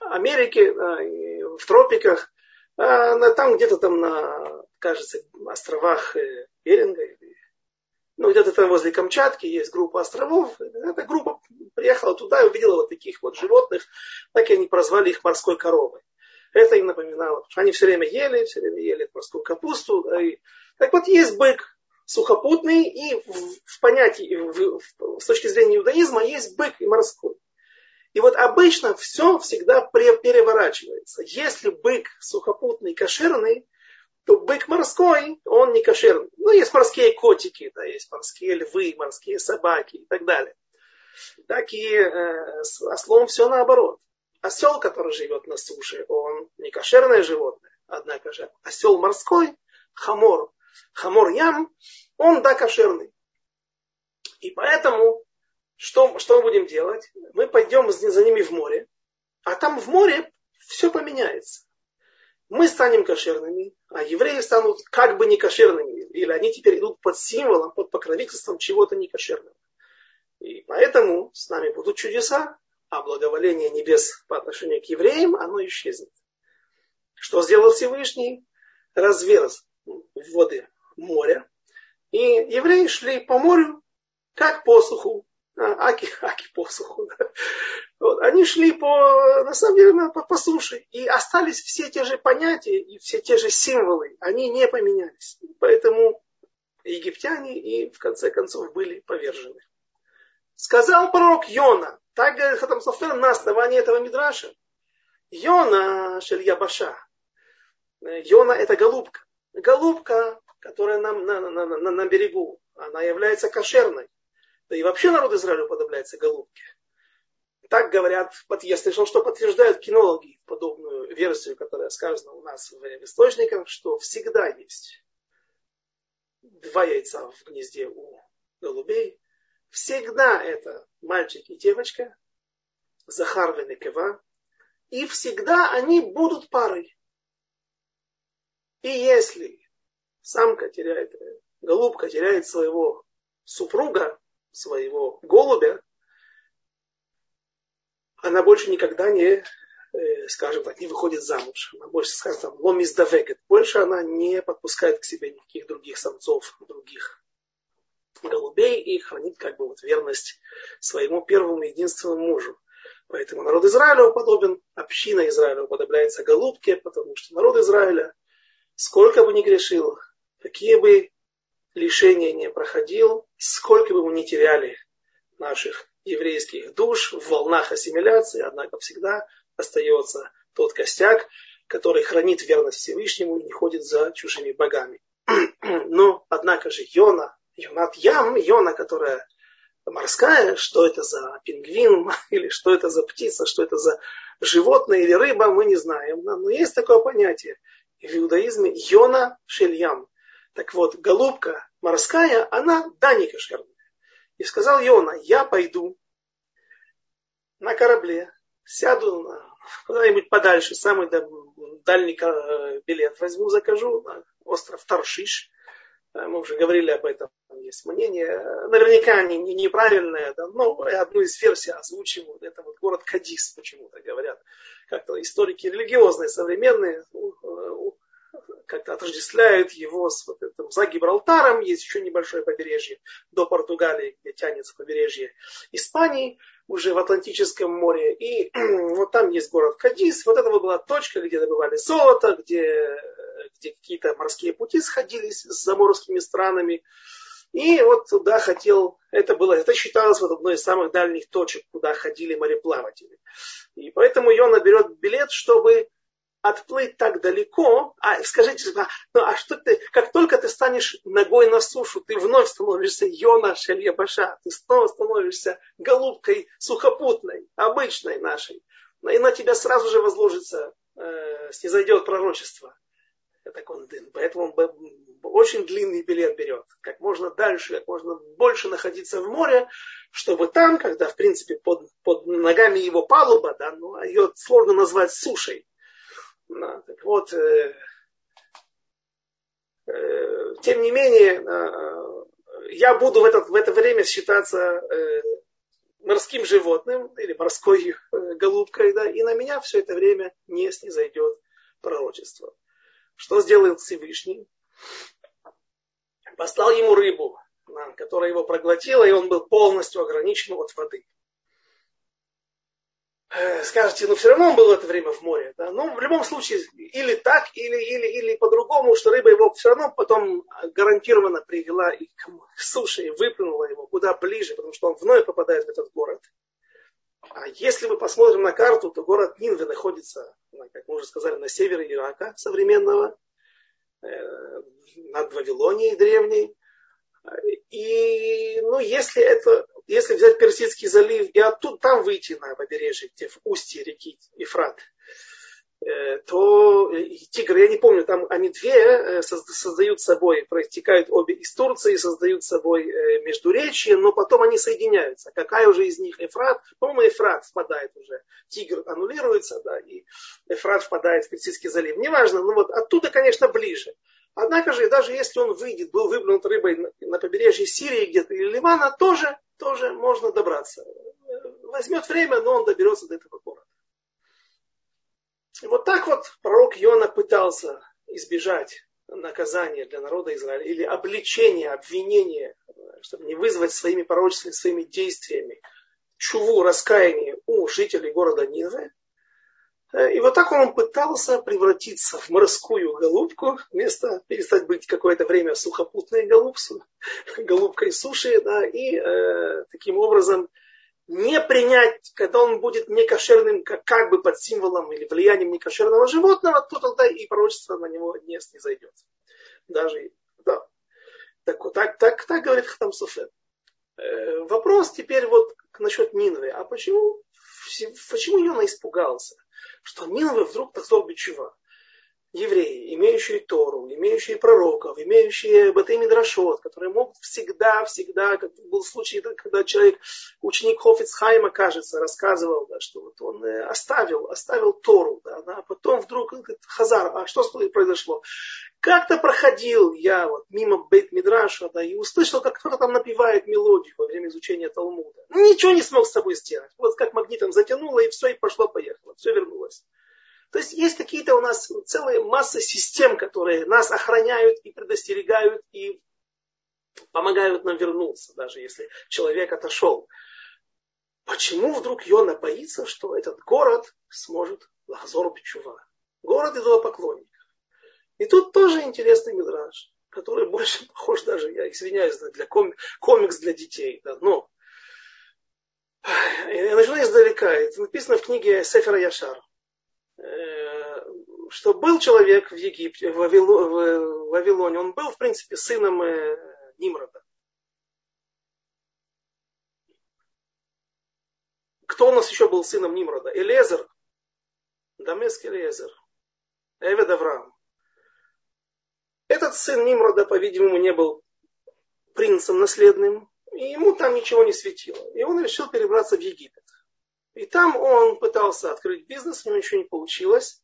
Америке, в тропиках, там где-то там на, кажется, островах э, Беринга ну, где-то там возле Камчатки есть группа островов. Эта группа приехала туда и увидела вот таких вот животных. Так и они прозвали их морской коровой. Это им напоминало, что они все время ели, все время ели морскую капусту. И... Так вот, есть бык сухопутный, и в, в понятии, в, в, с точки зрения иудаизма, есть бык и морской. И вот обычно все всегда переворачивается. Если бык сухопутный, кошерный, то бык морской, он не кошерный. Ну, есть морские котики, да, есть морские львы, морские собаки и так далее. Так и э, с ослом все наоборот. Осел, который живет на суше, он не кошерное животное, однако же осел морской, חמור, חמור ים, он да кошерный. И поэтому, что, что мы будем делать? Мы пойдем за ними в море, а там в море все поменяется мы станем кошерными, а евреи станут как бы не кошерными. Или они теперь идут под символом, под покровительством чего-то некошерного. И поэтому с нами будут чудеса, а благоволение небес по отношению к евреям, оно исчезнет. Что сделал Всевышний? Разверз воды моря. И евреи шли по морю, как по суху. А, аки, аки посуху. Да. Вот. Они шли по, на самом деле, по, по суше. И остались все те же понятия и все те же символы. Они не поменялись. Поэтому египтяне и в конце концов были повержены. Сказал пророк Йона, так говорит Хатам Софер на основании этого мидраша. Йона Шельябаша. Йона это голубка. Голубка, которая на, на, на, на, на берегу, она является кошерной. Да и вообще народ Израиля уподобляется голубке. Так говорят, я слышал, что подтверждают кинологи подобную версию, которая сказана у нас в источниках, что всегда есть два яйца в гнезде у голубей. Всегда это мальчик и девочка, Захар и Некева, и всегда они будут парой. И если самка теряет, голубка теряет своего супруга, своего голубя, она больше никогда не, э, скажем так, не выходит замуж. Она больше, скажем там, ломис давекет. Больше она не подпускает к себе никаких других самцов, других голубей и хранит как бы вот верность своему первому единственному мужу. Поэтому народ Израиля подобен, община Израиля уподобляется голубке, потому что народ Израиля, сколько бы ни грешил, какие бы лишения не проходил, сколько бы мы ни теряли наших еврейских душ в волнах ассимиляции, однако всегда остается тот костяк, который хранит верность Всевышнему и не ходит за чужими богами. Но, однако же, Йона, Йонат Ям, Йона, которая морская, что это за пингвин, или что это за птица, что это за животное или рыба, мы не знаем. Но есть такое понятие в иудаизме Йона Шельям. Так вот, голубка морская, она да не кошерная. И сказал Йона, я пойду на корабле, сяду на куда-нибудь подальше, самый дальний э, билет возьму, закажу, остров Таршиш. Э, мы уже говорили об этом, есть мнение. Наверняка они неправильное, да, но одну из версий озвучивают. Это вот город Кадис почему-то говорят. Как-то историки религиозные, современные, как-то отождествляют его с вот этим, за Гибралтаром. Есть еще небольшое побережье до Португалии, где тянется побережье Испании, уже в Атлантическом море. И вот там есть город Кадис. Вот это была точка, где добывали золото, где, где какие-то морские пути сходились с заморскими странами. И вот туда хотел, это было, это считалось вот одной из самых дальних точек, куда ходили мореплаватели. И поэтому Йона берет билет, чтобы отплыть так далеко, а скажите, ну а что ты, как только ты станешь ногой на сушу, ты вновь становишься Йона Шельябаша, ты снова становишься голубкой сухопутной, обычной нашей. И на тебя сразу же возложится, э, снизойдет пророчество. Это кондын. Поэтому он очень длинный билет берет. Как можно дальше, как можно больше находиться в море, чтобы там, когда, в принципе, под, под ногами его палуба, да, ну, ее сложно назвать сушей, да, так вот, э, э, тем не менее, э, я буду в, этот, в это время считаться э, морским животным или морской э, голубкой, да, и на меня все это время не снизойдет пророчество. Что сделал Всевышний? Послал ему рыбу, которая его проглотила, и он был полностью ограничен от воды. Э, скажете, ну все равно он был в это время в море. Да? Ну, в любом случае, или так, или, или, или по-другому, что рыба его все равно потом гарантированно привела и к суше и выплюнула его куда ближе, потому что он вновь попадает в этот город. А если мы посмотрим на карту, то город Нинве находится, как мы уже сказали, на севере Ирака современного, над Вавилонией древней. И ну, если это если взять Персидский залив и оттуда там выйти на побережье, где в устье реки Ефрат, э, то тигр, я не помню, там они две э, создают собой, протекают обе из Турции, создают собой э, междуречие, но потом они соединяются. Какая уже из них Эфрат? По-моему, Эфрат впадает уже. Тигр аннулируется, да, и Эфрат впадает в Персидский залив. Неважно, но вот оттуда, конечно, ближе. Однако же, даже если он выйдет, был выплюнут рыбой на побережье Сирии где-то или Ливана, тоже, тоже можно добраться. Возьмет время, но он доберется до этого города. И вот так вот пророк Йона пытался избежать наказания для народа Израиля или обличения, обвинения, чтобы не вызвать своими пророчествами, своими действиями чуву, раскаяние у жителей города Нинвы. Э, и вот так он пытался превратиться в морскую голубку, вместо перестать быть какое-то время сухопутной голубцей, голубкой суши, да, и э, таким образом не принять, когда он будет некошерным, как, как бы под символом или влиянием некошерного животного, то тогда и пророчество на него не снизойдет. Даже, да. Так, так, так, так говорит Хатам Суфет. Э, вопрос теперь вот насчет Нинвы. А почему, почему Йона испугался? что Нинвы вдруг такой бичува. Евреи, имеющие Тору, имеющие пророков, имеющие Батей Мидрашот, которые могут всегда, всегда, как был случай, когда человек, ученик Хофицхайма, кажется, рассказывал, да, что вот он э, оставил, оставил Тору, да, а потом вдруг говорит, Хазар, а что произошло? Как-то проходил я вот мимо Бейт Мидраша, да, и услышал, как кто-то там напевает мелодию во время изучения Талмуда. Ничего не смог с собой сделать. Вот как магнитом затянуло, и все, и пошло-поехало. Все вернулось. То есть есть какие-то у нас целые массы систем, которые нас охраняют и предостерегают, и помогают нам вернуться, даже если человек отошел. Почему вдруг Йона боится, что этот город сможет Лахзор Бичува? Город идолопоклонников. И тут тоже интересный мидраж. который больше похож даже, я извиняюсь, для ком, комикс для детей. Да, но я начну издалека. Это написано в книге Сефера Яшар. Э, что был человек в Египте, в Вавилоне, он был, в принципе, сыном э, Нимрода. Кто у нас еще был сыном Нимрода? Элезер, Дамеск Элезер, Эвед Авраам. Этот сын Нимрода, по-видимому, не был принцем наследным, и ему там ничего не светило. И он решил перебраться в Египет. И там он пытался открыть бизнес, у него ничего не получилось.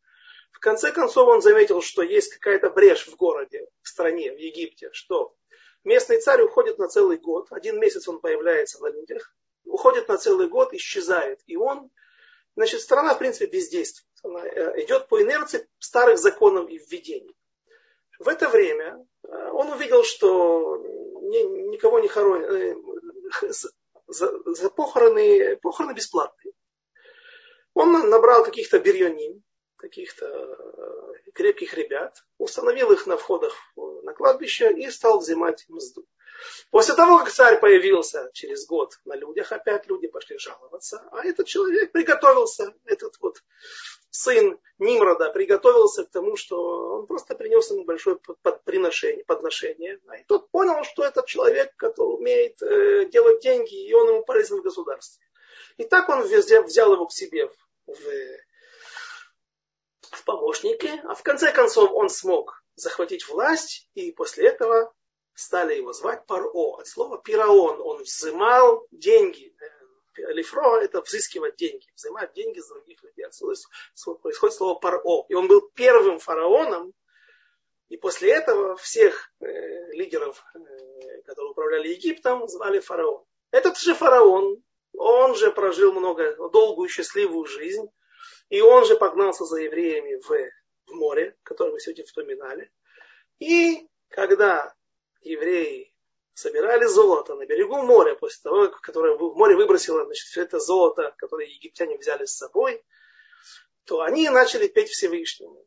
В конце концов он заметил, что есть какая-то брешь в городе, в стране, в Египте, что местный царь уходит на целый год, один месяц он появляется на людях, уходит на целый год, исчезает. И он, значит, страна, в принципе, бездействует. Она э, идет по инерции старых законов и введений. В это время э, он увидел, что никого не хоронят, э, за, за похороны, похороны бесплатные. Он набрал каких-то бирьонин, каких-то э, крепких ребят, установил их на входах на кладбище и стал взимать мзду. После того, как царь появился через год на людях, опять люди пошли жаловаться, а этот человек приготовился, этот вот сын Нимрода приготовился к тому, что он просто принес ему большое подношение, подношение. И тот понял, что этот человек, который умеет э, делать деньги, и он ему полезен в государстве. И так он взял его к себе в, в помощники, а в конце концов он смог захватить власть, и после этого стали его звать Паро, от слова пираон. Он взимал деньги. Лифро это взыскивать деньги, взимать деньги с других людей. Отсюда происходит слово Паро. И он был первым фараоном, и после этого всех э, лидеров, э, которые управляли Египтом, звали фараон. Этот же фараон, он же прожил много, долгую счастливую жизнь, и он же погнался за евреями в, в море, которое мы сегодня вспоминали. И когда евреи собирали золото на берегу моря, после того, которое в море выбросило значит, все это золото, которое египтяне взяли с собой, то они начали петь Всевышнему.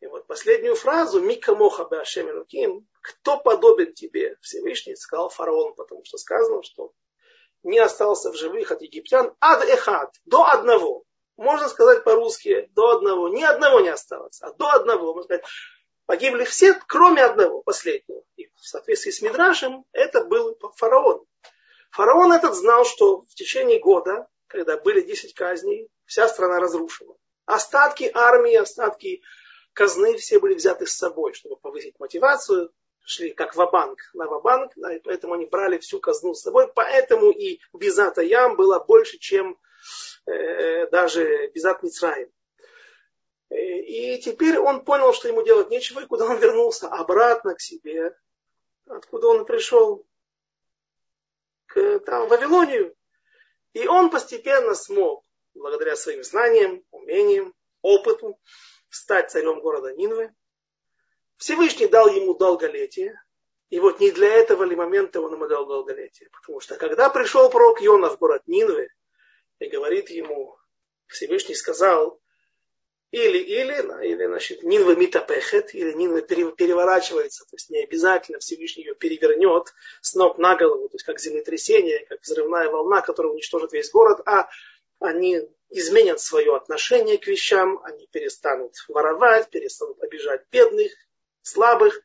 И вот последнюю фразу «Мика моха беашем Элуким» «Кто подобен тебе, Всевышний?» сказал фараон, потому что сказано, что не остался в живых от египтян ад эхад, до одного. Можно сказать по-русски до одного. Ни одного не осталось, а до одного. Можно сказать, Погибли все, кроме одного, последнего. И в соответствии с Мидрашем это был фараон. Фараон этот знал, что в течение года, когда были 10 казней, вся страна разрушена. Остатки армии, остатки казны все были взяты с собой, чтобы повысить мотивацию. Шли как вабанк на вабанк, да, и поэтому они брали всю казну с собой. Поэтому и Бизата Ям было больше, чем э, даже Бизат Мицраим. И теперь он понял, что ему делать нечего, и куда он вернулся? Обратно к себе. Откуда он пришел? К там, Вавилонию. И он постепенно смог, благодаря своим знаниям, умениям, опыту, стать царем города Нинвы. Всевышний дал ему долголетие. И вот не для этого ли момента он ему дал долголетие. Потому что когда пришел пророк Йона в город Нинвы, и говорит ему, Всевышний сказал, или, или, или значит, Нинва митапехет, или Нинва переворачивается, то есть не обязательно Всевышний ее перевернет с ног на голову, то есть как землетрясение, как взрывная волна, которая уничтожит весь город, а они изменят свое отношение к вещам, они перестанут воровать, перестанут обижать бедных, слабых.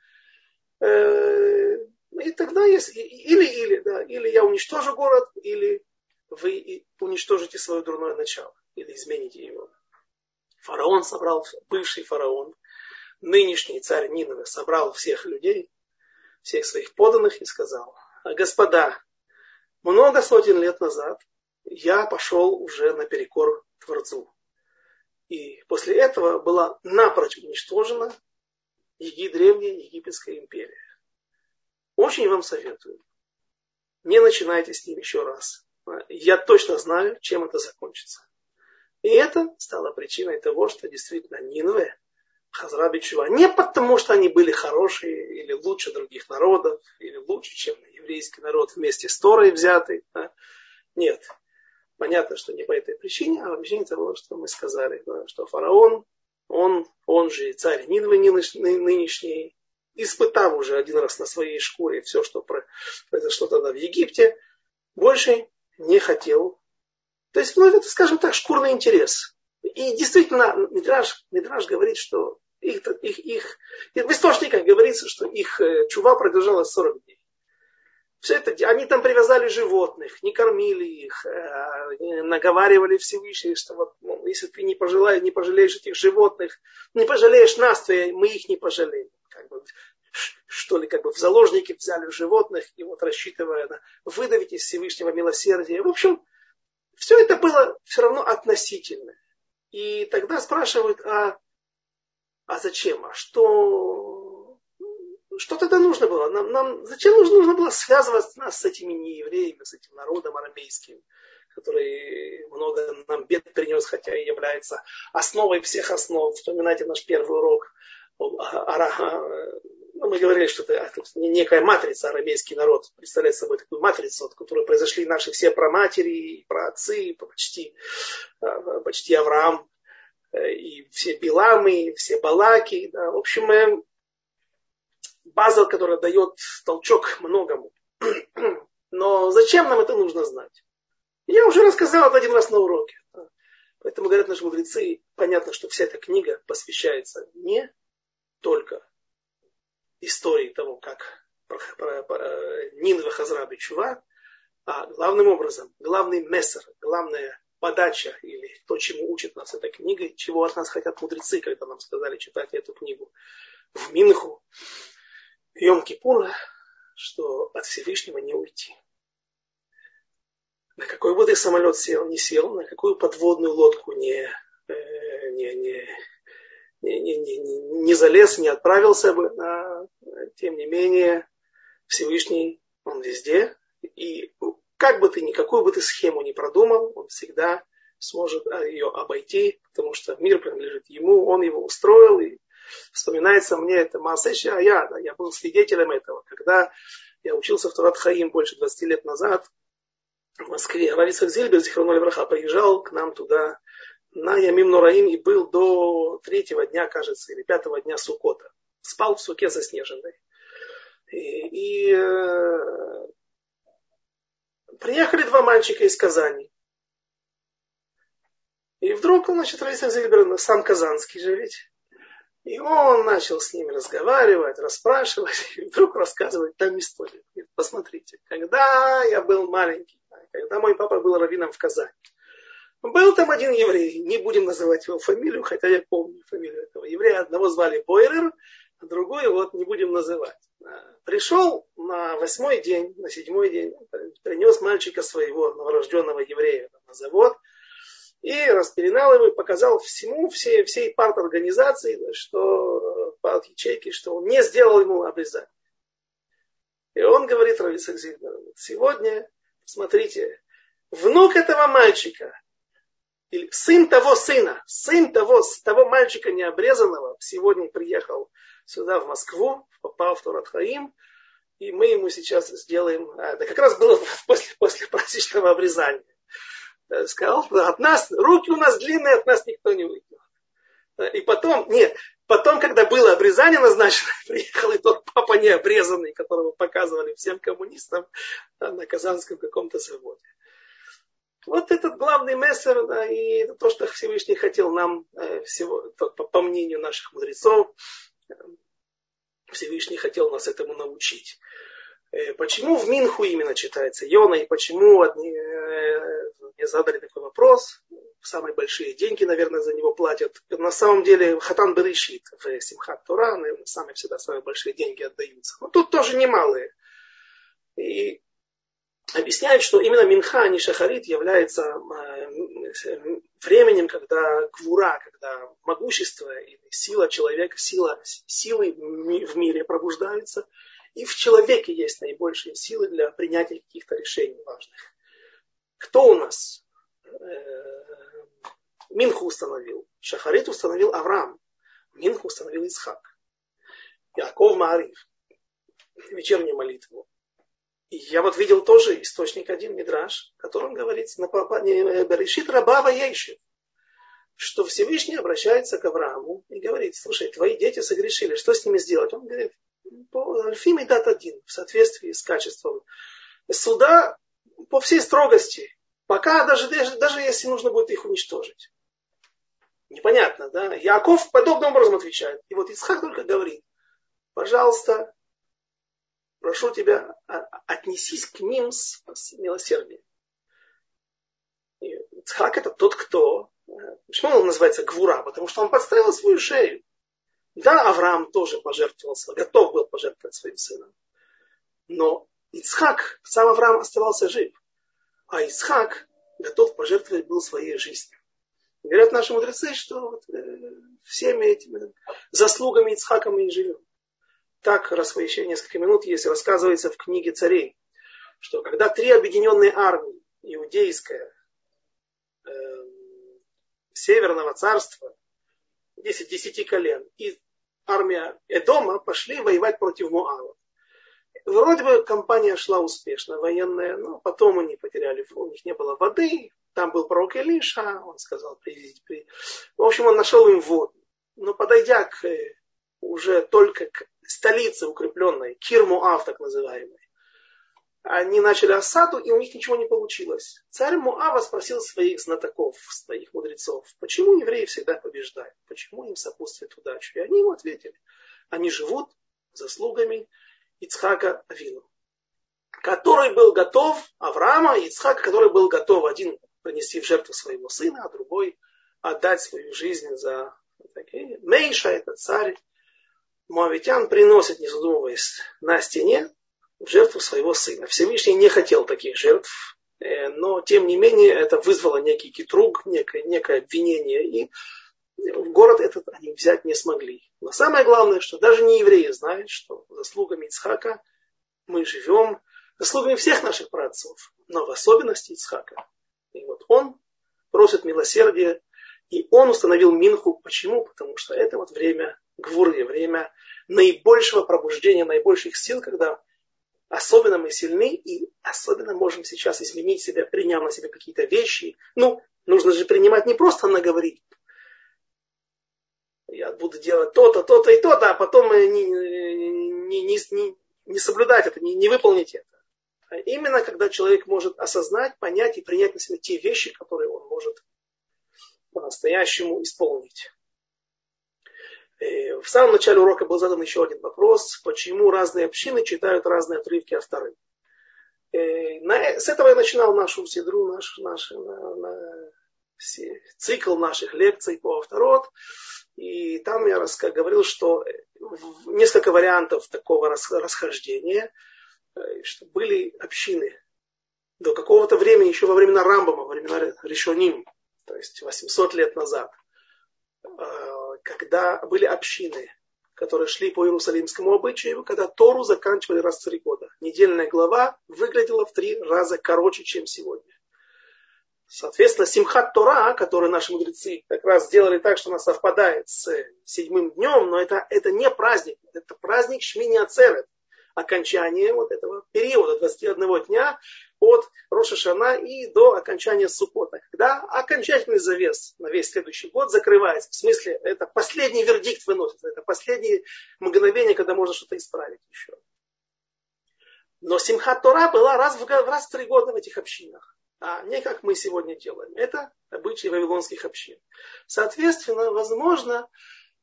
Э, и тогда есть или-или, да, или я уничтожу город, или вы уничтожите свое дурное начало, или измените его. Фараон собрал, бывший фараон, нынешний царь Нинова собрал всех людей, всех своих поданных и сказал, господа, много сотен лет назад я пошел уже наперекор Творцу. И после этого была напрочь уничтожена Еги, древняя египетская империя. Очень вам советую. Не начинайте с ним еще раз. Я точно знаю, чем это закончится. И это стало причиной того, что действительно Нинве, Хазраби Чува, не потому, что они были хорошие или лучше других народов, или лучше, чем еврейский народ вместе с Торой взятый. Да? Нет. Понятно, что не по этой причине, а по причине того, что мы сказали, что фараон, он, он же царь Нинвы нынешний, испытав уже один раз на своей шкуре все, что произошло тогда в Египте, больше не хотел. То есть, ну, это, скажем так, шкурный интерес. И действительно, Мидраж, Мидраж говорит, что их, их, их, в источниках говорится, что их э, чува продолжалась 40 дней. Все это, они там привязали животных, не кормили их, э, наговаривали Всевышний, что вот, ну, если ты не пожелаешь, не пожалеешь этих животных, не пожалеешь нас, то мы их не пожалеем. Как бы, что ли, как бы в заложники взяли животных и вот рассчитывая на выдавить из Всевышнего милосердия. В общем, все это было все равно относительно. И тогда спрашивают, а, а зачем? А что, что тогда нужно было? Нам, нам, зачем нужно, было связывать нас с этими неевреями, с этим народом арамейским, который много нам бед принес, хотя и является основой всех основ. Вспоминайте наш первый урок ну, мы говорили, что это некая матрица, арамейский народ представляет собой такую матрицу, от которой произошли наши все праматери, праотцы, почти, а, почти Авраам, э, и все Биламы, все Балаки. Да. В общем, база, которая дает толчок многому. Но зачем нам это нужно знать? Я уже рассказал это один раз на уроке. Поэтому говорят наши мудрецы, понятно, что вся эта книга посвящается не только истории того, как Нинва Хазраби Чува, а главным образом, главный мессер, главная подача или то, чему учит нас эта книга, чего от нас хотят мудрецы, когда нам сказали читать эту книгу в Минху, Йом Кипура, что от Всевышнего не уйти. На какой бы ты самолет сел, не сел, на какую подводную лодку не, э, не, не, не, не, не, не залез, не отправился бы, а, тем не менее Всевышний, он везде, и как бы ты ни, какую бы ты схему ни продумал, он всегда сможет а, ее обойти, потому что мир принадлежит ему, он его устроил, и вспоминается мне это Маасеша, а я, да, я был свидетелем этого, когда я учился в Турат Хаим больше 20 лет назад в Москве. Равицах Зильбер, Зихронули Враха, приезжал к нам туда на Ямим Нураим и был до третьего дня, кажется, или пятого дня Сукота. Спал в суке заснеженной. И, и э, приехали два мальчика из Казани. И вдруг, значит, Раиса Зильбер, сам казанский же ведь. И он начал с ними разговаривать, расспрашивать, и вдруг рассказывает там историю. Говорит, посмотрите, когда я был маленький, когда мой папа был раввином в Казани, был там один еврей, не будем называть его фамилию, хотя я помню фамилию этого еврея. Одного звали Бойрер, а другой вот не будем называть. А, пришел на восьмой день, на седьмой день, принес мальчика своего новорожденного еврея на завод и распеленал его и показал всему, всей, всей парт организации, что парт ячейки, что он не сделал ему обрезание. И он говорит Рависак сегодня, смотрите, внук этого мальчика или сын того сына, сын того, того мальчика необрезанного, сегодня приехал сюда, в Москву, попал в Туратхаим, и мы ему сейчас сделаем, а, да как раз было после, после праздничного обрезания. Сказал, от нас, руки у нас длинные, от нас никто не уйдет. И потом, нет, потом, когда было обрезание назначено, приехал и тот папа необрезанный, которого показывали всем коммунистам на Казанском каком-то заводе. Вот этот главный мессер, да, и то, что Всевышний хотел нам э, всего, по, мнению наших мудрецов, э, Всевышний хотел нас этому научить. Э, почему в Минху именно читается Йона, и почему одни, мне задали такой вопрос, самые большие деньги, наверное, за него платят. На самом деле Хатан Берешит в Симхат Тура, наверное, самые всегда самые большие деньги отдаются. Но тут тоже немалые. И объясняют, что именно Минха, а не Шахарит, является э, временем, когда квура, когда могущество и сила человека, сила, силы в мире пробуждаются, и в человеке есть наибольшие силы для принятия каких-то решений важных. Кто у нас э, Минху установил? Шахарит установил Авраам. Минху установил Исхак. Яков Маариф. Вечернюю молитву я вот видел тоже источник один, Мидраш, в котором говорится, на Берешит Рабава Ейши, что Всевышний обращается к Аврааму и говорит, слушай, твои дети согрешили, что с ними сделать? Он говорит, Альфими дат один, в соответствии с качеством суда по всей строгости, пока даже, даже, даже если нужно будет их уничтожить. Непонятно, да? Яков подобным образом отвечает. И вот Исхак только говорит, пожалуйста, прошу тебя, а, отнесись к ним с милосердием. И Ицхак это тот, кто... Э, почему он называется Гвура? Потому что он подставил свою шею. Да, Авраам тоже пожертвовал, готов был пожертвовать своим сыном. Но Ицхак, сам Авраам оставался жив. А Ицхак готов пожертвовать был своей жизнью. Говорят наши мудрецы, что вот, э, всеми этими заслугами Ицхака мы и живем. Так, раз вы еще несколько минут есть, рассказывается в книге царей, что когда три объединенные армии, иудейская, э, Северного царства, 10 десяти колен, и армия Эдома пошли воевать против Муава. Вроде бы компания шла успешно, военная, но потом они потеряли, у них не было воды, там был пророк Илиша, он сказал, привезите, при... В общем, он нашел им воду. Но подойдя к, э, уже только к столице укрепленной, Кир-Муав так называемой, они начали осаду, и у них ничего не получилось. Царь Муава спросил своих знатоков, своих мудрецов, почему евреи всегда побеждают, почему им сопутствует удача. И они ему ответили, они живут заслугами Ицхака Авину, который был готов, Авраама и Ицхака, который был готов один принести в жертву своего сына, а другой отдать свою жизнь за. Мейша, это царь Моавитян, приносит, не задумываясь, на стене в жертву своего сына. Всевышний не хотел таких жертв, э, но тем не менее это вызвало некий китруг, некое, некое обвинение, и в город этот они взять не смогли. Но самое главное, что даже не евреи знают, что заслугами Ицхака мы живем, заслугами всех наших праотцов, но в особенности Ицхака. И вот он просит милосердия, и он установил Минху. Почему? Потому что это вот время гвуры, время наибольшего пробуждения, наибольших сил, когда особенно мы сильны и особенно можем сейчас изменить себя, приняв на себя какие-то вещи. Ну, нужно же принимать не просто наговорить. Я буду делать то-то, то-то и то-то, а потом не, не, не, не, не соблюдать это, не, не выполнить это. А именно когда человек может осознать, понять и принять на себя те вещи, которые он может по-настоящему исполнить. Э, в самом начале урока был задан еще один вопрос, почему разные общины читают разные отрывки авторы. Э, с этого я начинал нашу седру, наш, наш, на, на, цикл наших лекций по авторот. И там я говорил, что несколько вариантов такого расхождения, э, что были общины до какого-то времени, еще во времена Рамбама, во времена Решоним, то есть 800 лет назад, когда были общины, которые шли по Иерусалимскому обычаю, когда Тору заканчивали раз в три года. Недельная глава выглядела в три раза короче, чем сегодня. Соответственно, Симхат Тора, который наши мудрецы как раз сделали так, что она совпадает с седьмым днем, но это, это не праздник, это праздник Шмини Ацерет, окончание вот этого периода 21 дня, от Рошашана и до окончания Сукота, когда окончательный завес на весь следующий год закрывается. В смысле, это последний вердикт выносится, это последнее мгновение, когда можно что-то исправить еще. Но Симхат Тора была раз в, раз в три года в этих общинах, а не как мы сегодня делаем. Это обычаи вавилонских общин. Соответственно, возможно,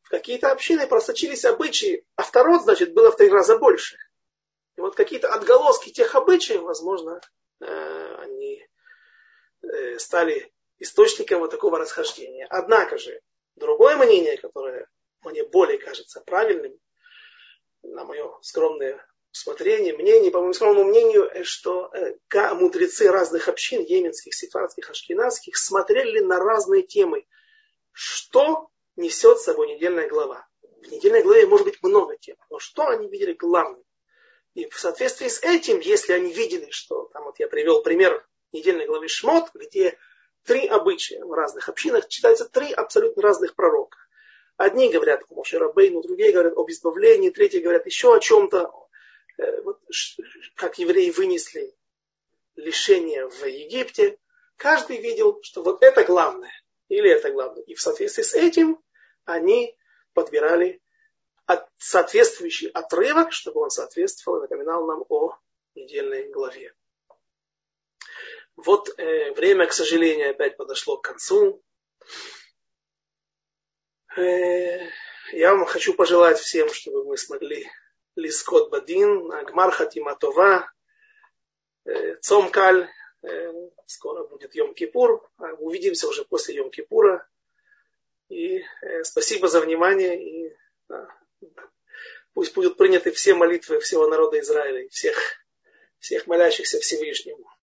в какие-то общины просочились обычаи, а второй, значит, было в три раза больше. И вот какие-то отголоски тех обычаев, возможно, они э, стали источником вот такого расхождения. Однако же, другое мнение, которое мне более кажется правильным, на мое скромное усмотрение, мнение, по моему скромному мнению, э, что мудрецы разных общин, йеменских, сефардских, ашкенадских, смотрели на разные темы. Что несет с собой недельная глава? В недельной главе может быть много тем, но что они видели главным? И в соответствии с этим, если они видели, что, там вот я привел пример недельной главы Шмот, где три обычая в разных общинах, читаются три абсолютно разных пророка. Одни говорят о Мошерабейну, другие говорят об избавлении, третьи говорят еще о чем-то. Э, вот, как евреи вынесли лишение в Египте. Каждый видел, что вот это главное, или это главное. И в соответствии с этим они подбирали от, соответствующий отрывок, чтобы он соответствовал и напоминал нам о недельной главе. Вот э, время, к сожалению, опять подошло к концу. Э, я вам хочу пожелать всем, чтобы мы смогли Лискот Бадин, Агмар Хатиматова, э, Цомкаль, э, скоро будет Йом-Кипур, а увидимся уже после Йом-Кипура. И э, спасибо за внимание. И да, пусть будут приняты все молитвы всего народа Израиля, всех, всех молящихся Всевышнему.